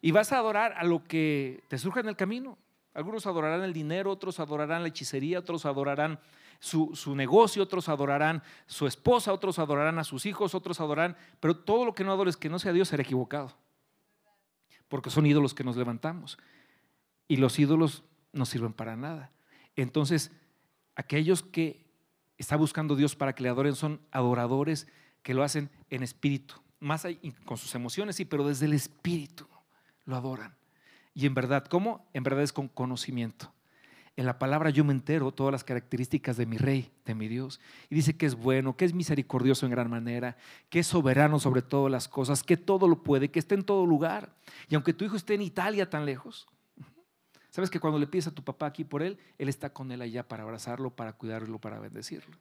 Y vas a adorar a lo que te surja en el camino. Algunos adorarán el dinero, otros adorarán la hechicería, otros adorarán su, negocio, otros adorarán su esposa, otros adorarán a sus hijos, otros adorarán, pero todo lo que no adores que no sea Dios será equivocado. Porque son ídolos que nos levantamos. Y los ídolos no sirven para nada. Entonces, aquellos que está buscando Dios para que le adoren son adoradores que lo hacen en espíritu, más con sus emociones, sí, pero desde el espíritu lo adoran. Y en verdad, ¿cómo? En verdad es con conocimiento. En la palabra yo me entero todas las características de mi rey, de mi Dios. Y dice que es bueno, que es misericordioso en gran manera, que es soberano sobre todas las cosas, que todo lo puede, que está en todo lugar. Y aunque tu hijo esté en Italia tan lejos, sabes que cuando le pides a tu papá aquí por él, él está con él allá para abrazarlo, para cuidarlo, para bendecirlo.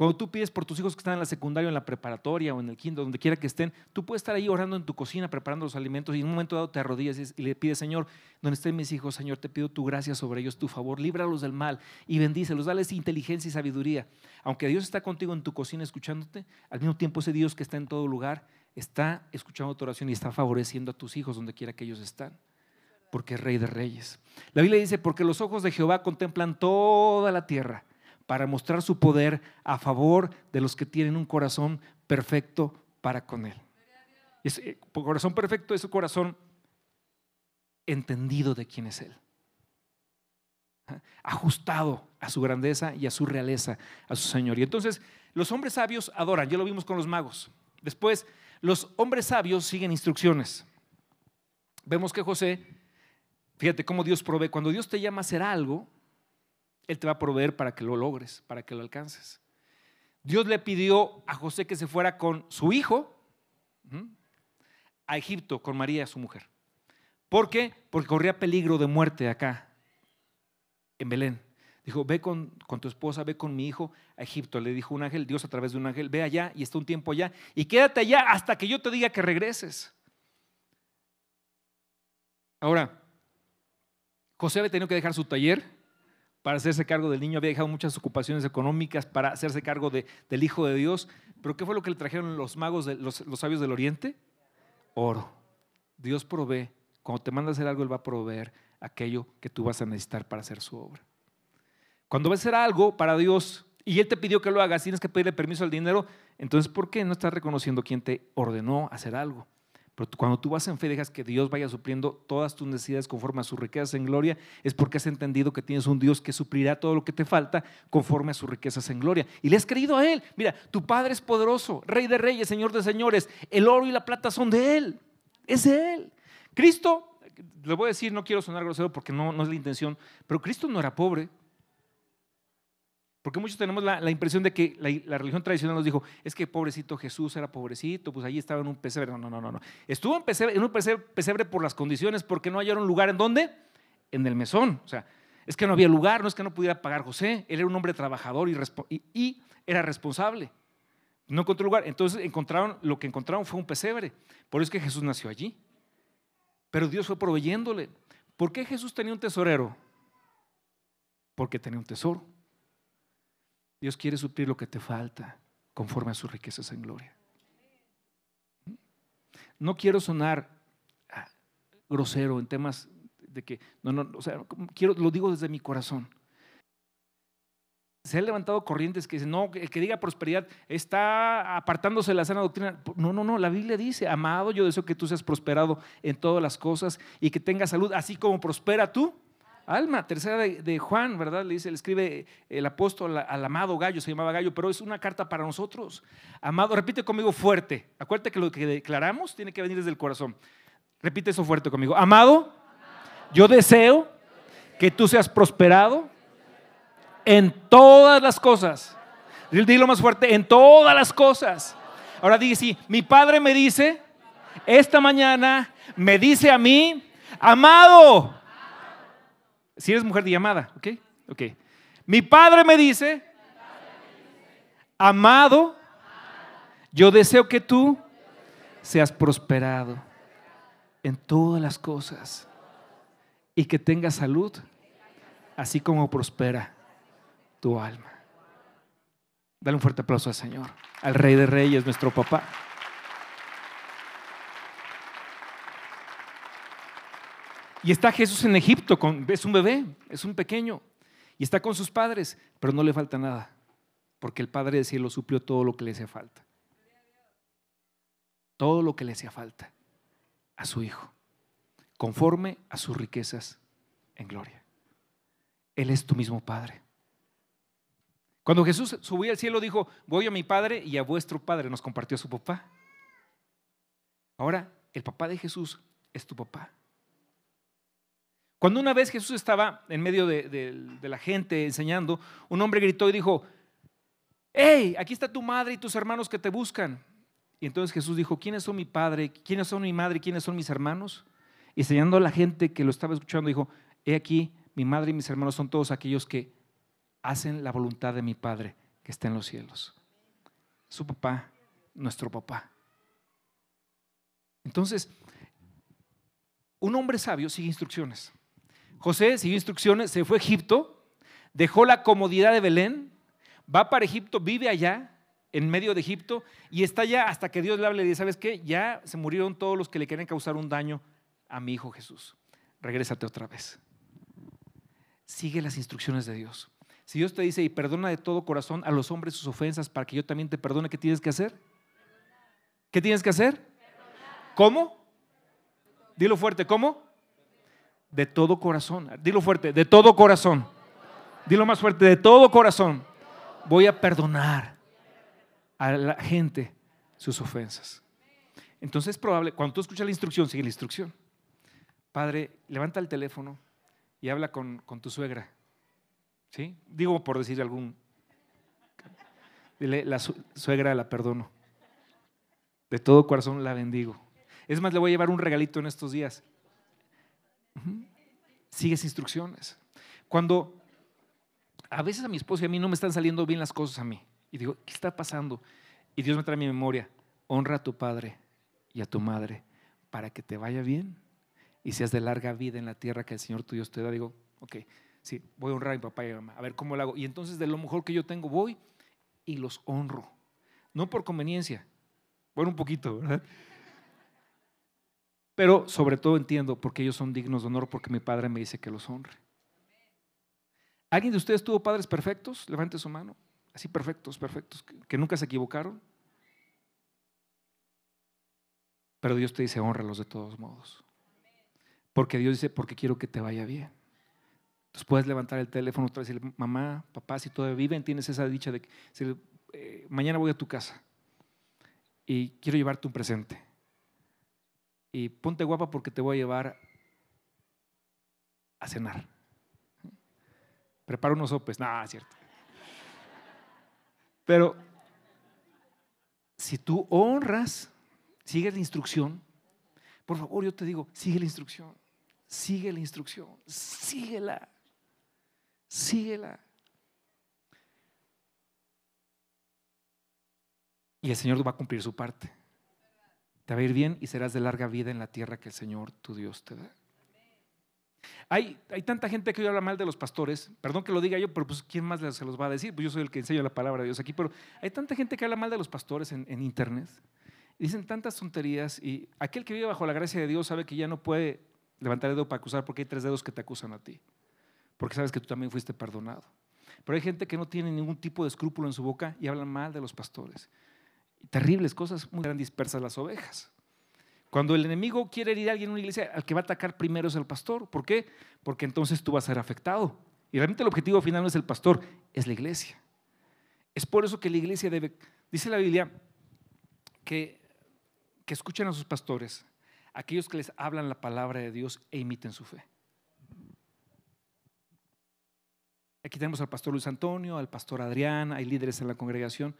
Cuando tú pides por tus hijos que están en la secundaria, en la preparatoria o en el quinto, donde quiera que estén, tú puedes estar ahí orando en tu cocina, preparando los alimentos y en un momento dado te arrodillas y le pides, Señor, donde estén mis hijos, Señor, te pido tu gracia sobre ellos, tu favor, líbralos del mal y bendícelos, dales inteligencia y sabiduría. Aunque Dios está contigo en tu cocina escuchándote, al mismo tiempo ese Dios que está en todo lugar está escuchando tu oración y está favoreciendo a tus hijos donde quiera que ellos están porque es rey de reyes. La Biblia dice, porque los ojos de Jehová contemplan toda la tierra para mostrar su poder a favor de los que tienen un corazón perfecto para con Él. Ese eh, corazón perfecto es un corazón entendido de quién es Él. Ajustado a su grandeza y a su realeza, a su Señor. Y entonces los hombres sabios adoran, ya lo vimos con los magos. Después, los hombres sabios siguen instrucciones. Vemos que José Fíjate cómo Dios provee. Cuando Dios te llama a hacer algo, Él te va a proveer para que lo logres, para que lo alcances. Dios le pidió a José que se fuera con su hijo a Egipto, con María, su mujer. ¿Por qué? Porque corría peligro de muerte acá, en Belén. Dijo, ve con, con, tu esposa, ve con mi hijo a Egipto. Le dijo un ángel, Dios a través de un ángel, ve allá y está un tiempo allá y quédate allá hasta que yo te diga que regreses. Ahora, José había tenido que dejar su taller para hacerse cargo del niño, había dejado muchas ocupaciones económicas para hacerse cargo de, del Hijo de Dios. Pero ¿qué fue lo que le trajeron los magos, de, los, los sabios del Oriente? Oro. Dios provee. Cuando te manda a hacer algo, Él va a proveer aquello que tú vas a necesitar para hacer su obra. Cuando vas a hacer algo para Dios y Él te pidió que lo hagas, tienes que pedirle permiso al dinero, entonces ¿por qué no estás reconociendo quién te ordenó hacer algo? Pero cuando tú vas en fe y dejas que Dios vaya supliendo todas tus necesidades conforme a sus riquezas en gloria, es porque has entendido que tienes un Dios que suplirá todo lo que te falta conforme a sus riquezas en gloria. Y le has creído a Él. Mira, tu Padre es poderoso, Rey de reyes, Señor de señores. El oro y la plata son de Él. Es de Él. Cristo, le voy a decir, no quiero sonar grosero porque no, no es la intención, pero Cristo no era pobre. Porque muchos tenemos la, impresión de que la, religión tradicional nos dijo, es que pobrecito Jesús era pobrecito, pues allí estaba en un pesebre. No, no, no, no. Estuvo en, pesebre, en un pesebre, por las condiciones, porque no hallaron lugar en dónde? En el mesón. O sea, es que no había lugar, no es que no pudiera pagar José. Él era un hombre trabajador y, y era responsable. No encontró lugar. Entonces encontraron, lo que encontraron fue un pesebre. Por eso es que Jesús nació allí. Pero Dios fue proveyéndole. ¿Por qué Jesús tenía un tesorero? Porque tenía un tesoro. Dios quiere suplir lo que te falta conforme a sus riquezas en gloria. No quiero sonar ah, grosero en temas de que, no, no, o sea, quiero, lo digo desde mi corazón. Se han levantado corrientes que dicen, no, el que diga prosperidad está apartándose de la sana doctrina. No, no, no, la Biblia dice, amado, yo deseo que tú seas prosperado en todas las cosas y que tengas salud, así como prospera tú alma. Tercera de, Juan, ¿verdad? Le dice, le escribe el apóstol al amado Gallo, se llamaba Gallo, pero es una carta para nosotros. Amado, repite conmigo fuerte. Acuérdate que lo que declaramos tiene que venir desde el corazón. Repite eso fuerte conmigo. Amado, yo deseo que tú seas prosperado en todas las cosas. Dilo más fuerte, en todas las cosas. Ahora dice, mi padre me dice, esta mañana me dice a mí, amado, si eres mujer de llamada, ¿ok? Ok. Mi padre me dice, amado, yo deseo que tú seas prosperado en todas las cosas y que tengas salud, así como prospera tu alma. Dale un fuerte aplauso al Señor, al Rey de Reyes, nuestro papá. Y está Jesús en Egipto, es un bebé, es un pequeño, y está con sus padres, pero no le falta nada, porque el Padre del Cielo suplió todo lo que le hacía falta. Todo lo que le hacía falta a su Hijo, conforme a sus riquezas en gloria. Él es tu mismo Padre. Cuando Jesús subió al cielo dijo, voy a mi Padre y a vuestro Padre, nos compartió su papá. Ahora, el papá de Jesús es tu papá. Cuando una vez Jesús estaba en medio de, la gente enseñando, un hombre gritó y dijo, hey, aquí está tu madre y tus hermanos que te buscan. Y entonces Jesús dijo, ¿quiénes son mi padre? ¿Quiénes son mi madre? ¿Quiénes son mis hermanos? Y enseñando a la gente que lo estaba escuchando, dijo, he aquí, mi madre y mis hermanos son todos aquellos que hacen la voluntad de mi Padre que está en los cielos. Su papá, nuestro papá. Entonces, un hombre sabio sigue instrucciones. José siguió instrucciones, se fue a Egipto, dejó la comodidad de Belén, va para Egipto, vive allá, en medio de Egipto, y está allá hasta que Dios le hable y dice, ¿sabes qué? Ya se murieron todos los que le quieren causar un daño a mi hijo Jesús. Regrésate otra vez. Sigue las instrucciones de Dios. Si Dios te dice, y perdona de todo corazón a los hombres sus ofensas para que yo también te perdone, ¿qué tienes que hacer? ¿Qué tienes que hacer? ¿Cómo? Dilo fuerte, ¿cómo? De todo corazón. Dilo fuerte, de todo corazón. Dilo más fuerte, de todo corazón. Voy a perdonar a la gente sus ofensas. Entonces es probable, cuando tú escuchas la instrucción, sigue la instrucción. padre, levanta el teléfono y habla con, con tu suegra. ¿Sí? Digo por decir algún. Dile, la suegra la perdono. De todo corazón la bendigo. Es más, le voy a llevar un regalito en estos días. Sigues instrucciones. Cuando a veces a mi esposo y a mí no me están saliendo bien las cosas a mí, y digo, ¿qué está pasando? Y Dios me trae a mi memoria, honra a tu padre y a tu madre para que te vaya bien y seas de larga vida en la tierra que el Señor tu Dios te da. Digo, ok, sí, voy a honrar a mi papá y a mi mamá, a ver cómo lo hago. Y entonces de lo mejor que yo tengo voy y los honro. No por conveniencia, bueno, un poquito, ¿verdad? Pero sobre todo entiendo porque ellos son dignos de honor, porque mi padre me dice que los honre. ¿Alguien de ustedes tuvo padres perfectos? Levante su mano. Así perfectos, perfectos, que nunca se equivocaron. Pero Dios te dice, honralos de todos modos. Porque Dios dice, porque quiero que te vaya bien. Entonces puedes levantar el teléfono otra vez y decir, mamá, papá, si todavía viven, tienes esa dicha de que eh, mañana voy a tu casa y quiero llevarte un presente. Y ponte guapa porque te voy a llevar a cenar. Prepara unos sopes. Es cierto. Pero si tú honras, sigues la instrucción, por favor, yo te digo, sigue la instrucción, sigue la instrucción, síguela, síguela. Y el Señor va a cumplir su parte. Te va a ir bien y serás de larga vida en la tierra que el Señor tu Dios te da. Hay, hay tanta gente que hoy habla mal de los pastores, perdón que lo diga yo, pero pues ¿quién más se los va a decir? Pues yo soy el que enseña la palabra de Dios aquí, pero hay tanta gente que habla mal de los pastores en, en internet. Dicen tantas tonterías y aquel que vive bajo la gracia de Dios sabe que ya no puede levantar el dedo para acusar porque hay tres dedos que te acusan a ti, porque sabes que tú también fuiste perdonado. Pero hay gente que no tiene ningún tipo de escrúpulo en su boca y hablan mal de los pastores terribles cosas, muy grandes dispersas las ovejas. Cuando el enemigo quiere herir a alguien en una iglesia, al que va a atacar primero es el pastor. ¿Por qué? Porque entonces tú vas a ser afectado. Y realmente el objetivo final no es el pastor, es la iglesia. Es por eso que la iglesia debe, dice la Biblia, que, que escuchen a sus pastores, aquellos que les hablan la palabra de Dios e imiten su fe. Aquí tenemos al pastor Luis Antonio, al pastor Adrián, hay líderes en la congregación,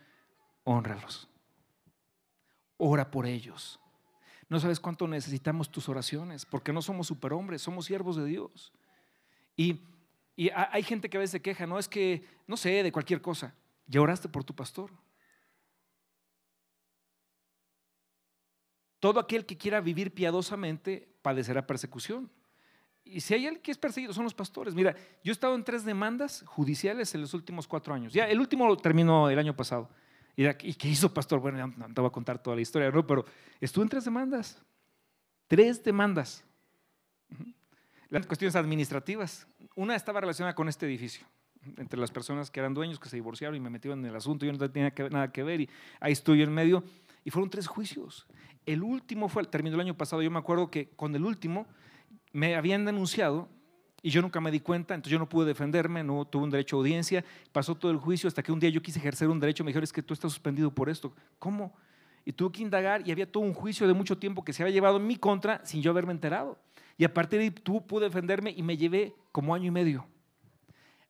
honralos ora por ellos. No sabes cuánto necesitamos tus oraciones, porque no somos superhombres, somos siervos de Dios. Y, hay gente que a veces se queja, no es que, no sé, de cualquier cosa. Ya oraste por tu pastor. Todo aquel que quiera vivir piadosamente padecerá persecución. Y si hay alguien que es perseguido, son los pastores. Mira, yo he estado en tres demandas judiciales en los últimos cuatro años. Ya, el último terminó el año pasado. ¿Y qué hizo pastor? Bueno, no te voy a contar toda la historia, ¿no? Pero estuvo en tres demandas. Tres demandas. Las cuestiones administrativas. Una estaba relacionada con este edificio, entre las personas que eran dueños, que se divorciaron y me metieron en el asunto. Yo no tenía nada que ver y ahí estoy en medio. Y fueron tres juicios. El último fue, terminó el año pasado. Yo me acuerdo que con el último me habían denunciado y yo nunca me di cuenta, entonces yo no pude defenderme, no tuve un derecho a audiencia, pasó todo el juicio hasta que un día yo quise ejercer un derecho, me dijeron, es que tú estás suspendido por esto. ¿Cómo? Y tuve que indagar y había todo un juicio de mucho tiempo que se había llevado en mi contra sin yo haberme enterado. Y a partir de ahí tú pude defenderme y me llevé como año y medio.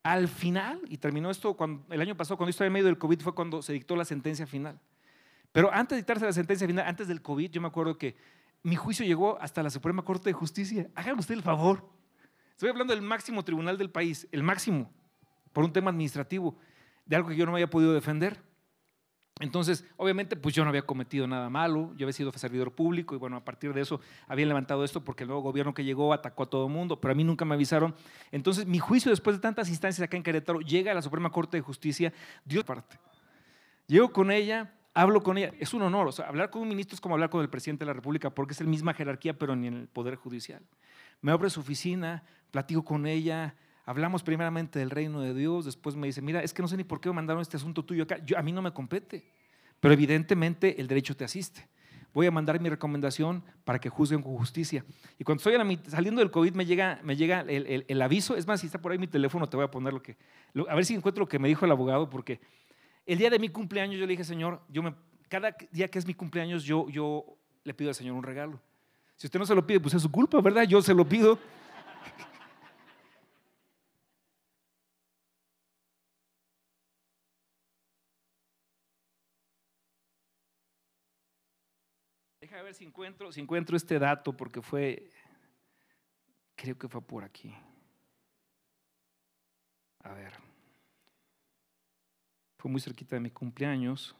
Al final, y terminó esto cuando, el año pasado, cuando estaba en medio del COVID, fue cuando se dictó la sentencia final. Pero antes de dictarse la sentencia final, antes del COVID, yo me acuerdo que mi juicio llegó hasta la Suprema Corte de Justicia. Hagan usted el favor. Estoy hablando del máximo tribunal del país, el máximo, por un tema administrativo, de algo que yo no había podido defender. Entonces, obviamente, pues yo no había cometido nada malo, yo había sido servidor público y bueno, a partir de eso había levantado esto porque el nuevo gobierno que llegó atacó a todo el mundo, pero a mí nunca me avisaron. Entonces, mi juicio después de tantas instancias acá en Querétaro llega a la Suprema Corte de Justicia, Dios parte. Llego con ella, hablo con ella, es un honor, o sea, hablar con un ministro es como hablar con el presidente de la República porque es la misma jerarquía, pero ni en el Poder Judicial. Me abre su oficina, platico con ella, hablamos primeramente del reino de Dios, después me dice, mira, es que no sé ni por qué me mandaron este asunto tuyo acá, Yo, a mí no me compete, pero evidentemente el derecho te asiste. Voy a mandar mi recomendación para que juzguen con justicia. Y cuando estoy saliendo del COVID me llega, me llega el, aviso, es más, si está por ahí mi teléfono, te voy a poner lo que, a ver si encuentro lo que me dijo el abogado, porque el día de mi cumpleaños yo le dije, Señor, yo me, cada día que es mi cumpleaños yo, yo le pido al Señor un regalo. Si usted no se lo pide, pues es su culpa, ¿verdad? Yo se lo pido. Deja ver si encuentro, si encuentro este dato, porque fue, creo que fue por aquí. A ver. Fue muy cerquita de mi cumpleaños.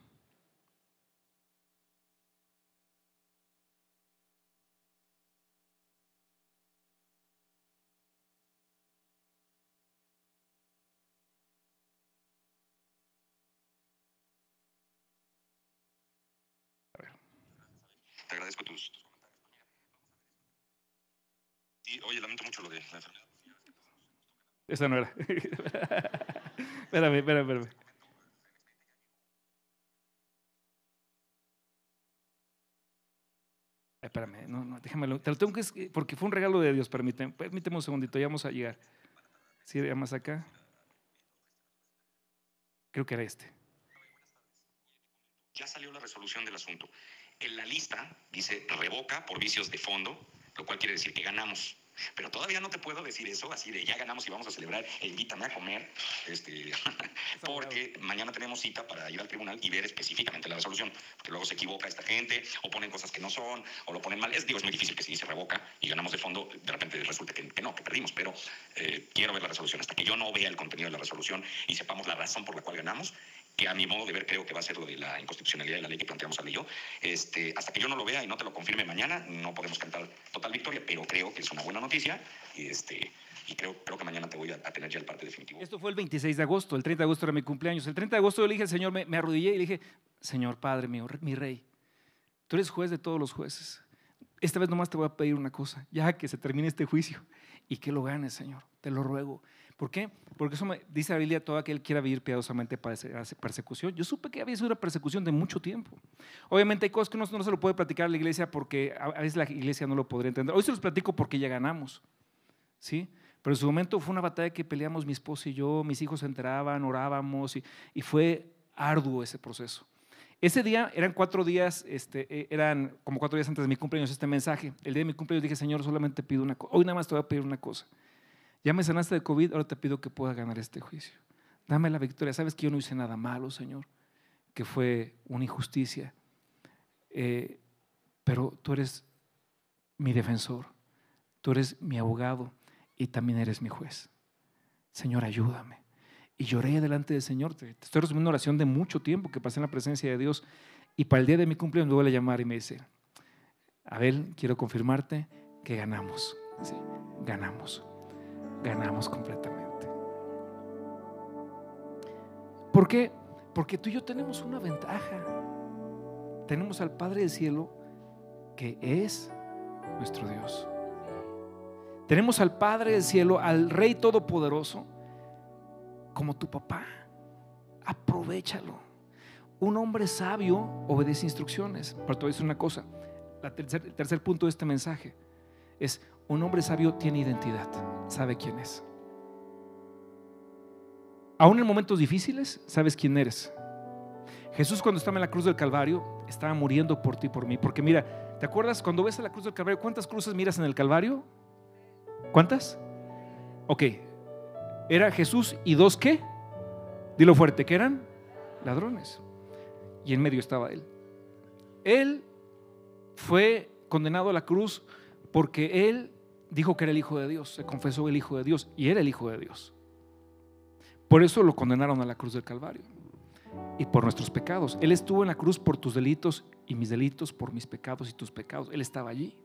Te agradezco tus, tus comentarios. Y, oye, lamento mucho lo de la enfermedad. Esa no era. espérame, espérame, espérame. Espérame, no, no, déjamelo. Te lo tengo que, porque fue un regalo de Dios, permíteme, permíteme un segundito, ya vamos a llegar. Sí, ya más acá. Creo que era este. Ya salió la resolución del asunto. En la lista dice revoca por vicios de fondo, lo cual quiere decir que ganamos. Pero todavía no te puedo decir eso, así de ya ganamos y vamos a celebrar, e invítame a comer, este, porque mañana tenemos cita para ir al tribunal y ver específicamente la resolución, porque luego se equivoca esta gente, o ponen cosas que no son, o lo ponen mal. Es, digo, es muy difícil que si se revoca y ganamos de fondo, de repente resulte que, que no, que perdimos, pero eh, quiero ver la resolución. Hasta que yo no vea el contenido de la resolución y sepamos la razón por la cual ganamos, que a mi modo de ver creo que va a ser lo de la inconstitucionalidad de la ley que planteamos al yo. Este, hasta que yo no lo vea y no te lo confirme mañana, no podemos cantar total victoria, pero creo que es una buena noticia y, este, y creo, creo que mañana te voy a, tener ya el parte definitivo. Esto fue el 26 de agosto, el 30 de agosto era mi cumpleaños. El 30 de agosto yo dije Señor, me, me arrodillé y le dije, Señor Padre mío, mi rey, tú eres juez de todos los jueces. Esta vez nomás te voy a pedir una cosa, ya que se termine este juicio y que lo ganes, Señor, te lo ruego. ¿Por qué? Porque eso me dice la Biblia, todo aquel quiera vivir piadosamente para persecución. Yo supe que había sido una persecución de mucho tiempo. Obviamente hay cosas que uno no se lo puede platicar a la iglesia porque a veces la iglesia no lo podría entender. Hoy se los platico porque ya ganamos, ¿sí? Pero en su momento fue una batalla que peleamos mi esposa y yo, mis hijos se enteraban, orábamos y, y fue arduo ese proceso. Ese día eran cuatro días, este, eh, eran como cuatro días antes de mi cumpleaños este mensaje. El día de mi cumpleaños dije, Señor, solamente pido una cosa. Hoy nada más te voy a pedir una cosa. Ya me sanaste de COVID, ahora te pido que puedas ganar este juicio. Dame la victoria. Sabes que yo no hice nada malo, Señor, que fue una injusticia. Eh, pero tú eres mi defensor, tú eres mi abogado y también eres mi juez. Señor, ayúdame. Y lloré delante del Señor. Te estoy resumiendo una oración de mucho tiempo que pasé en la presencia de Dios. Y para el día de mi cumpleaños me vuelve a llamar y me dice, Abel, quiero confirmarte que ganamos. Ganamos ganamos completamente. ¿Por qué? Porque tú y yo tenemos una ventaja. Tenemos al Padre del Cielo que es nuestro Dios. Tenemos al Padre del Cielo, al Rey Todopoderoso, como tu papá. Aprovechalo. Un hombre sabio obedece instrucciones. Pero te voy a decir una cosa. el tercer punto de este mensaje es un hombre sabio tiene identidad, sabe quién es. Aún en momentos difíciles, sabes quién eres. Jesús cuando estaba en la cruz del Calvario, estaba muriendo por ti y por mí. Porque mira, ¿te acuerdas cuando ves a la cruz del Calvario? ¿Cuántas cruces miras en el Calvario? ¿Cuántas? Ok. Era Jesús y dos qué? Dilo fuerte, ¿qué eran? Ladrones. Y en medio estaba él. Él fue condenado a la cruz porque él dijo que era el Hijo de Dios, se confesó el Hijo de Dios y era el Hijo de Dios. Por eso lo condenaron a la cruz del Calvario y por nuestros pecados. Él estuvo en la cruz por tus delitos y mis delitos, por mis pecados y tus pecados. Él estaba allí.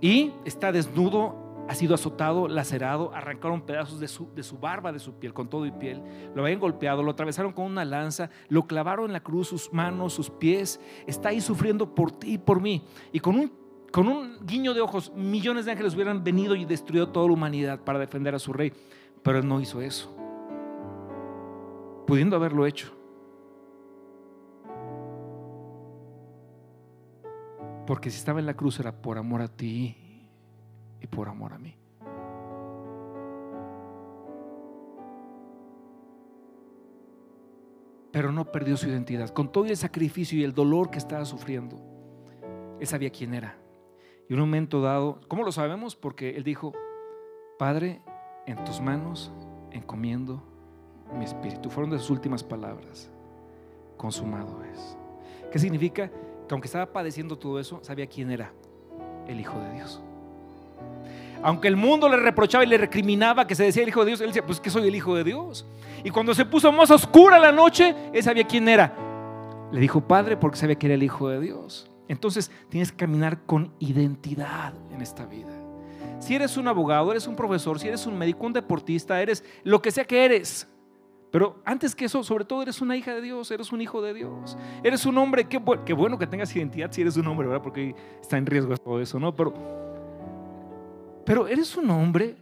Y está desnudo, ha sido azotado, lacerado, arrancaron pedazos de su, de su barba, de su piel, con todo y piel. Lo habían golpeado, lo atravesaron con una lanza, lo clavaron en la cruz, sus manos, sus pies. Está ahí sufriendo por ti y por mí. Y con un con un guiño de ojos, millones de ángeles hubieran venido y destruido toda la humanidad para defender a su rey. Pero él no hizo eso. Pudiendo haberlo hecho. Porque si estaba en la cruz era por amor a ti y por amor a mí. Pero no perdió su identidad. Con todo el sacrificio y el dolor que estaba sufriendo, él sabía quién era Y en un momento dado, ¿cómo lo sabemos? Porque él dijo, Padre, en tus manos encomiendo mi espíritu. Fueron de sus últimas palabras. Consumado es. ¿Qué significa? Que aunque estaba padeciendo todo eso, sabía quién era el Hijo de Dios. Aunque el mundo le reprochaba y le recriminaba que se decía el Hijo de Dios, él decía, pues que soy el Hijo de Dios. Y cuando se puso más oscura la noche, él sabía quién era. Le dijo Padre porque sabía que era el Hijo de Dios. Entonces tienes que caminar con identidad en esta vida. Si eres un abogado, eres un profesor, si eres un médico, un deportista, eres lo que sea que eres. Pero antes que eso, sobre todo eres una hija de Dios, eres un hijo de Dios. Eres un hombre, qué, bueno que tengas identidad si eres un hombre, ¿verdad? Porque está en riesgo todo eso, ¿no? Pero, pero eres un hombre,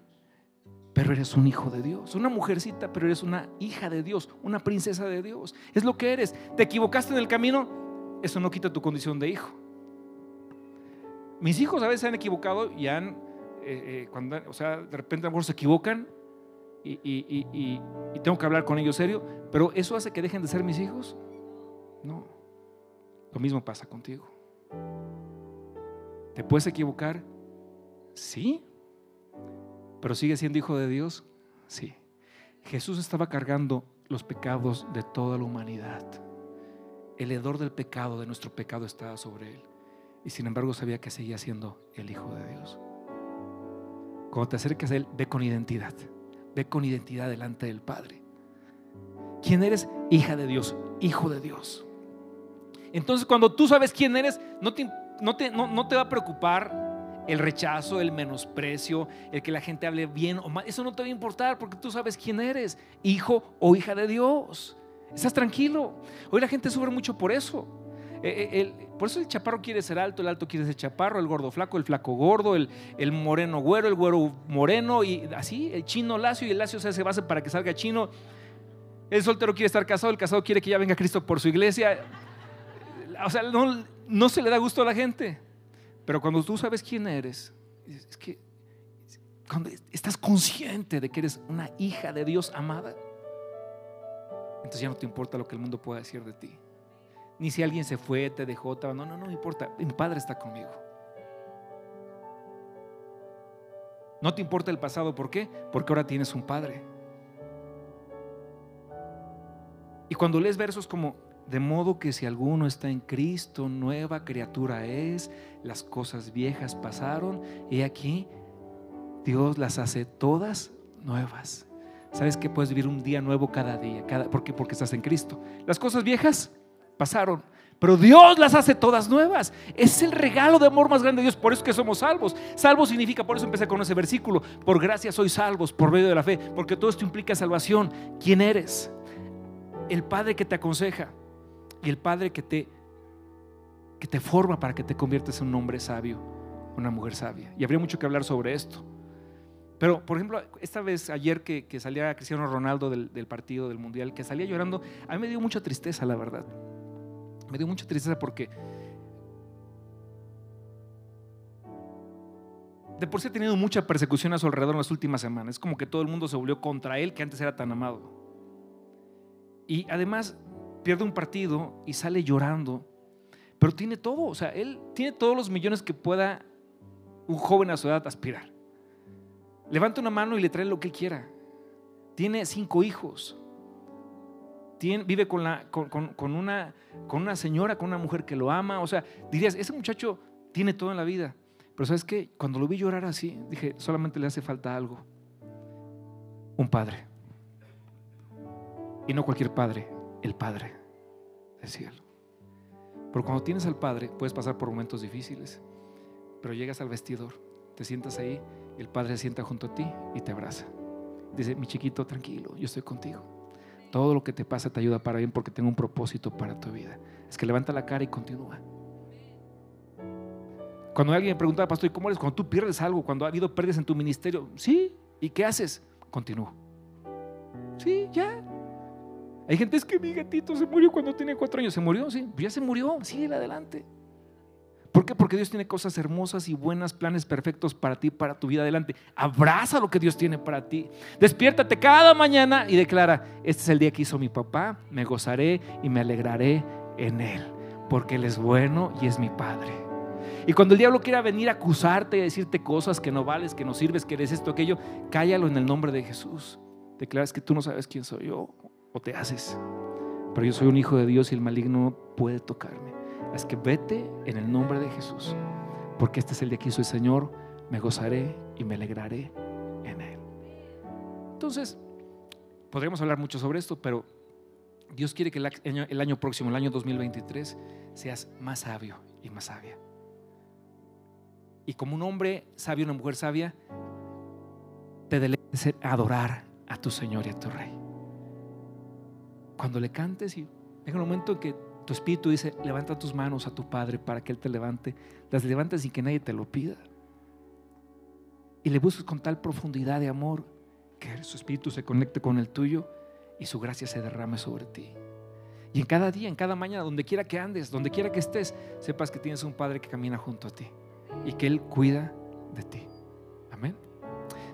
pero eres un hijo de Dios. Una mujercita, pero eres una hija de Dios, una princesa de Dios. Es lo que eres. Te equivocaste en el camino, eso no quita tu condición de hijo. Mis hijos a veces se han equivocado y han, eh, eh, o sea, de repente a lo mejor se equivocan y, tengo que hablar con ellos serio, pero ¿eso hace que dejen de ser mis hijos? No. Lo mismo pasa contigo. ¿Te puedes equivocar? Sí. ¿Pero sigue siendo hijo de Dios? Sí. Jesús estaba cargando los pecados de toda la humanidad. El hedor del pecado, de nuestro pecado, estaba sobre él. Y sin embargo sabía que seguía siendo el Hijo de Dios. Cuando te acercas a Él, ve con identidad. Ve con identidad delante del Padre. ¿Quién eres? Hija de Dios, hijo de Dios. Entonces cuando tú sabes quién eres, no te, no te, va a preocupar el rechazo, el menosprecio, el que la gente hable bien o mal. Eso no te va a importar porque tú sabes quién eres, hijo o hija de Dios. Estás tranquilo. Hoy la gente sufre mucho por eso. Eh, eh, por eso el chaparro quiere ser alto, el alto quiere ser chaparro, el gordo flaco, el flaco gordo, el, moreno güero, el güero moreno, y así, el chino lacio y el lacio se hace base para que salga chino. El soltero quiere estar casado, el casado quiere que ya venga Cristo por su iglesia. O sea, no, no se le da gusto a la gente. Pero cuando tú sabes quién eres, es que cuando estás consciente de que eres una hija de Dios amada, entonces ya no te importa lo que el mundo pueda decir de ti. Ni si alguien se fue, te dejó, no, no, no me importa. Mi padre está conmigo. No te importa el pasado, ¿por qué? Porque ahora tienes un padre. Y cuando lees versos como, de modo que si alguno está en Cristo, nueva criatura es, las cosas viejas pasaron, y aquí Dios las hace todas nuevas. ¿Sabes que puedes vivir un día nuevo cada día? Cada, ¿Por qué? Porque estás en Cristo. Las cosas viejas pasaron. Pero Dios las hace todas nuevas. Es el regalo de amor más grande de Dios. Por eso que somos salvos. Salvo significa, por eso empecé con ese versículo. Por gracia sois salvos por medio de la fe. Porque todo esto implica salvación. ¿Quién eres? El Padre que te aconseja. Y el Padre que te, que te forma para que te conviertas en un hombre sabio. Una mujer sabia. Y habría mucho que hablar sobre esto. Pero, por ejemplo, esta vez, ayer que, salía Cristiano Ronaldo del, del partido del Mundial, que salía llorando, a mí me dio mucha tristeza, la verdad me dio mucha tristeza porque de por sí ha tenido mucha persecución a su alrededor en las últimas semanas. Es como que todo el mundo se volvió contra él, que antes era tan amado. Y además pierde un partido y sale llorando, pero tiene todo, o sea, él tiene todos los millones que pueda un joven a su edad aspirar. Levanta una mano y le trae lo que quiera. Tiene cinco hijos vive con, una, con una señora, con una mujer que lo ama. O sea, dirías, ese muchacho tiene todo en la vida. Pero sabes qué, cuando lo vi llorar así, dije, solamente le hace falta algo. Un padre. Y no cualquier padre, el padre del cielo. Pero cuando tienes al padre, puedes pasar por momentos difíciles. Pero llegas al vestidor, te sientas ahí, el padre se sienta junto a ti y te abraza. Dice, mi chiquito, tranquilo, yo estoy contigo. Todo lo que te pasa te ayuda para bien porque tengo un propósito para tu vida. Es que levanta la cara y continúa. Cuando alguien me pregunta, pastor, ¿y cómo eres? Cuando tú pierdes algo, cuando ha habido pérdidas en tu ministerio, sí, ¿y qué haces? Continúo. Sí, ya. Hay gente, es que mi gatito se murió cuando tenía cuatro años. ¿Se murió? Sí, ya se murió, sigue adelante. ¿Por qué? Porque Dios tiene cosas hermosas y buenas, planes perfectos para ti, para tu vida adelante. Abraza lo que Dios tiene para ti. Despiértate cada mañana y declara, este es el día que hizo mi papá, me gozaré y me alegraré en él, porque Él es bueno y es mi Padre. Y cuando el diablo quiera venir a acusarte y decirte cosas que no vales, que no sirves, que eres esto, aquello, cállalo en el nombre de Jesús. Declaras que tú no sabes quién soy yo o te haces. Pero yo soy un hijo de Dios y el maligno no puede tocarme. Es que vete en el nombre de Jesús. Porque este es el día que hizo el Señor. Me gozaré y me alegraré en él. Entonces, podríamos hablar mucho sobre esto, pero Dios quiere que el año, próximo, el año 2023, seas más sabio y más sabia. Y como un hombre sabio, una mujer sabia, te deleites en adorar a tu Señor y a tu Rey. Cuando le cantes y llega un momento en que tu espíritu dice, levanta tus manos a tu Padre para que Él te levante, las levantas sin que nadie te lo pida. Y le busques con tal profundidad de amor que su espíritu se conecte con el tuyo y su gracia se derrame sobre ti. Y en cada día, en cada mañana, donde quiera que andes, donde quiera que estés, sepas que tienes un Padre que camina junto a ti y que Él cuida de ti.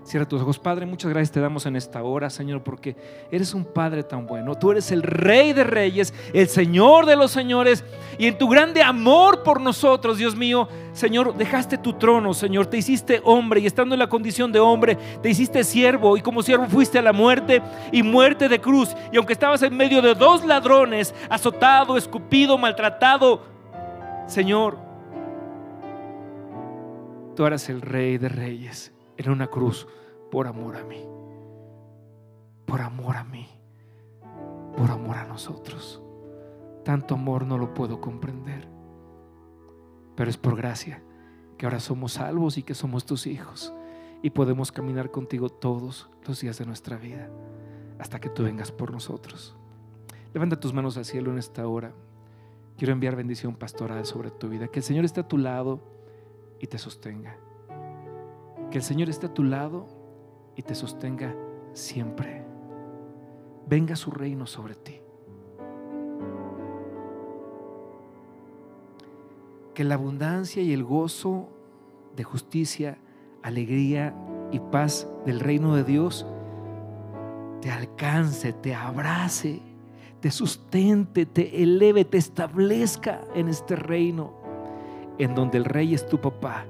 Cierra tus ojos, Padre. Muchas gracias te damos en esta hora, Señor, porque eres un Padre tan bueno. Tú eres el Rey de Reyes, el Señor de los Señores. Y en tu grande amor por nosotros, Dios mío, Señor, dejaste tu trono, Señor. Te hiciste hombre y estando en la condición de hombre, te hiciste siervo. Y como siervo fuiste a la muerte y muerte de cruz. Y aunque estabas en medio de dos ladrones, azotado, escupido, maltratado, Señor, tú eras el Rey de Reyes en una cruz por amor a mí. Por amor a mí. Por amor a nosotros. Tanto amor no lo puedo comprender. Pero es por gracia que ahora somos salvos y que somos tus hijos. Y podemos caminar contigo todos los días de nuestra vida. Hasta que tú vengas por nosotros. Levanta tus manos al cielo en esta hora. Quiero enviar bendición pastoral sobre tu vida. Que el Señor esté a tu lado y te sostenga. Que el Señor esté a tu lado y te sostenga siempre. Venga su reino sobre ti. Que la abundancia y el gozo de justicia, alegría y paz del reino de Dios te alcance, te abrace, te sustente, te eleve, te establezca en este reino en donde el rey es tu papá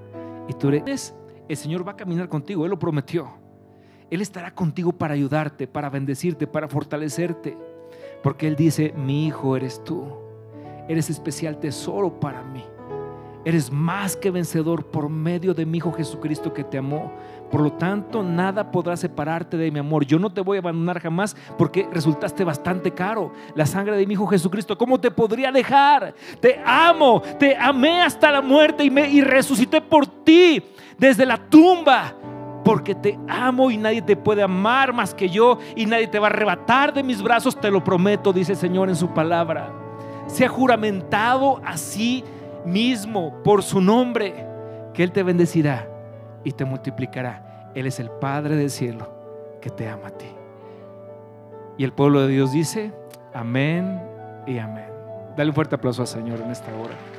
y tú eres el Señor va a caminar contigo, Él lo prometió. Él estará contigo para ayudarte, para bendecirte, para fortalecerte. Porque Él dice, mi hijo eres tú. Eres especial tesoro para mí. Eres más que vencedor por medio de mi Hijo Jesucristo que te amó. Por lo tanto, nada podrá separarte de mi amor. Yo no te voy a abandonar jamás porque resultaste bastante caro. La sangre de mi Hijo Jesucristo, ¿cómo te podría dejar? Te amo, te amé hasta la muerte y, me, resucité por ti desde la tumba. Porque te amo y nadie te puede amar más que yo y nadie te va a arrebatar de mis brazos, te lo prometo, dice el Señor en su palabra. Se ha juramentado así mismo por su nombre, que Él te bendecirá y te multiplicará. Él es el Padre del cielo que te ama a ti. Y el pueblo de Dios dice, amén y amén. Dale un fuerte aplauso al Señor en esta hora.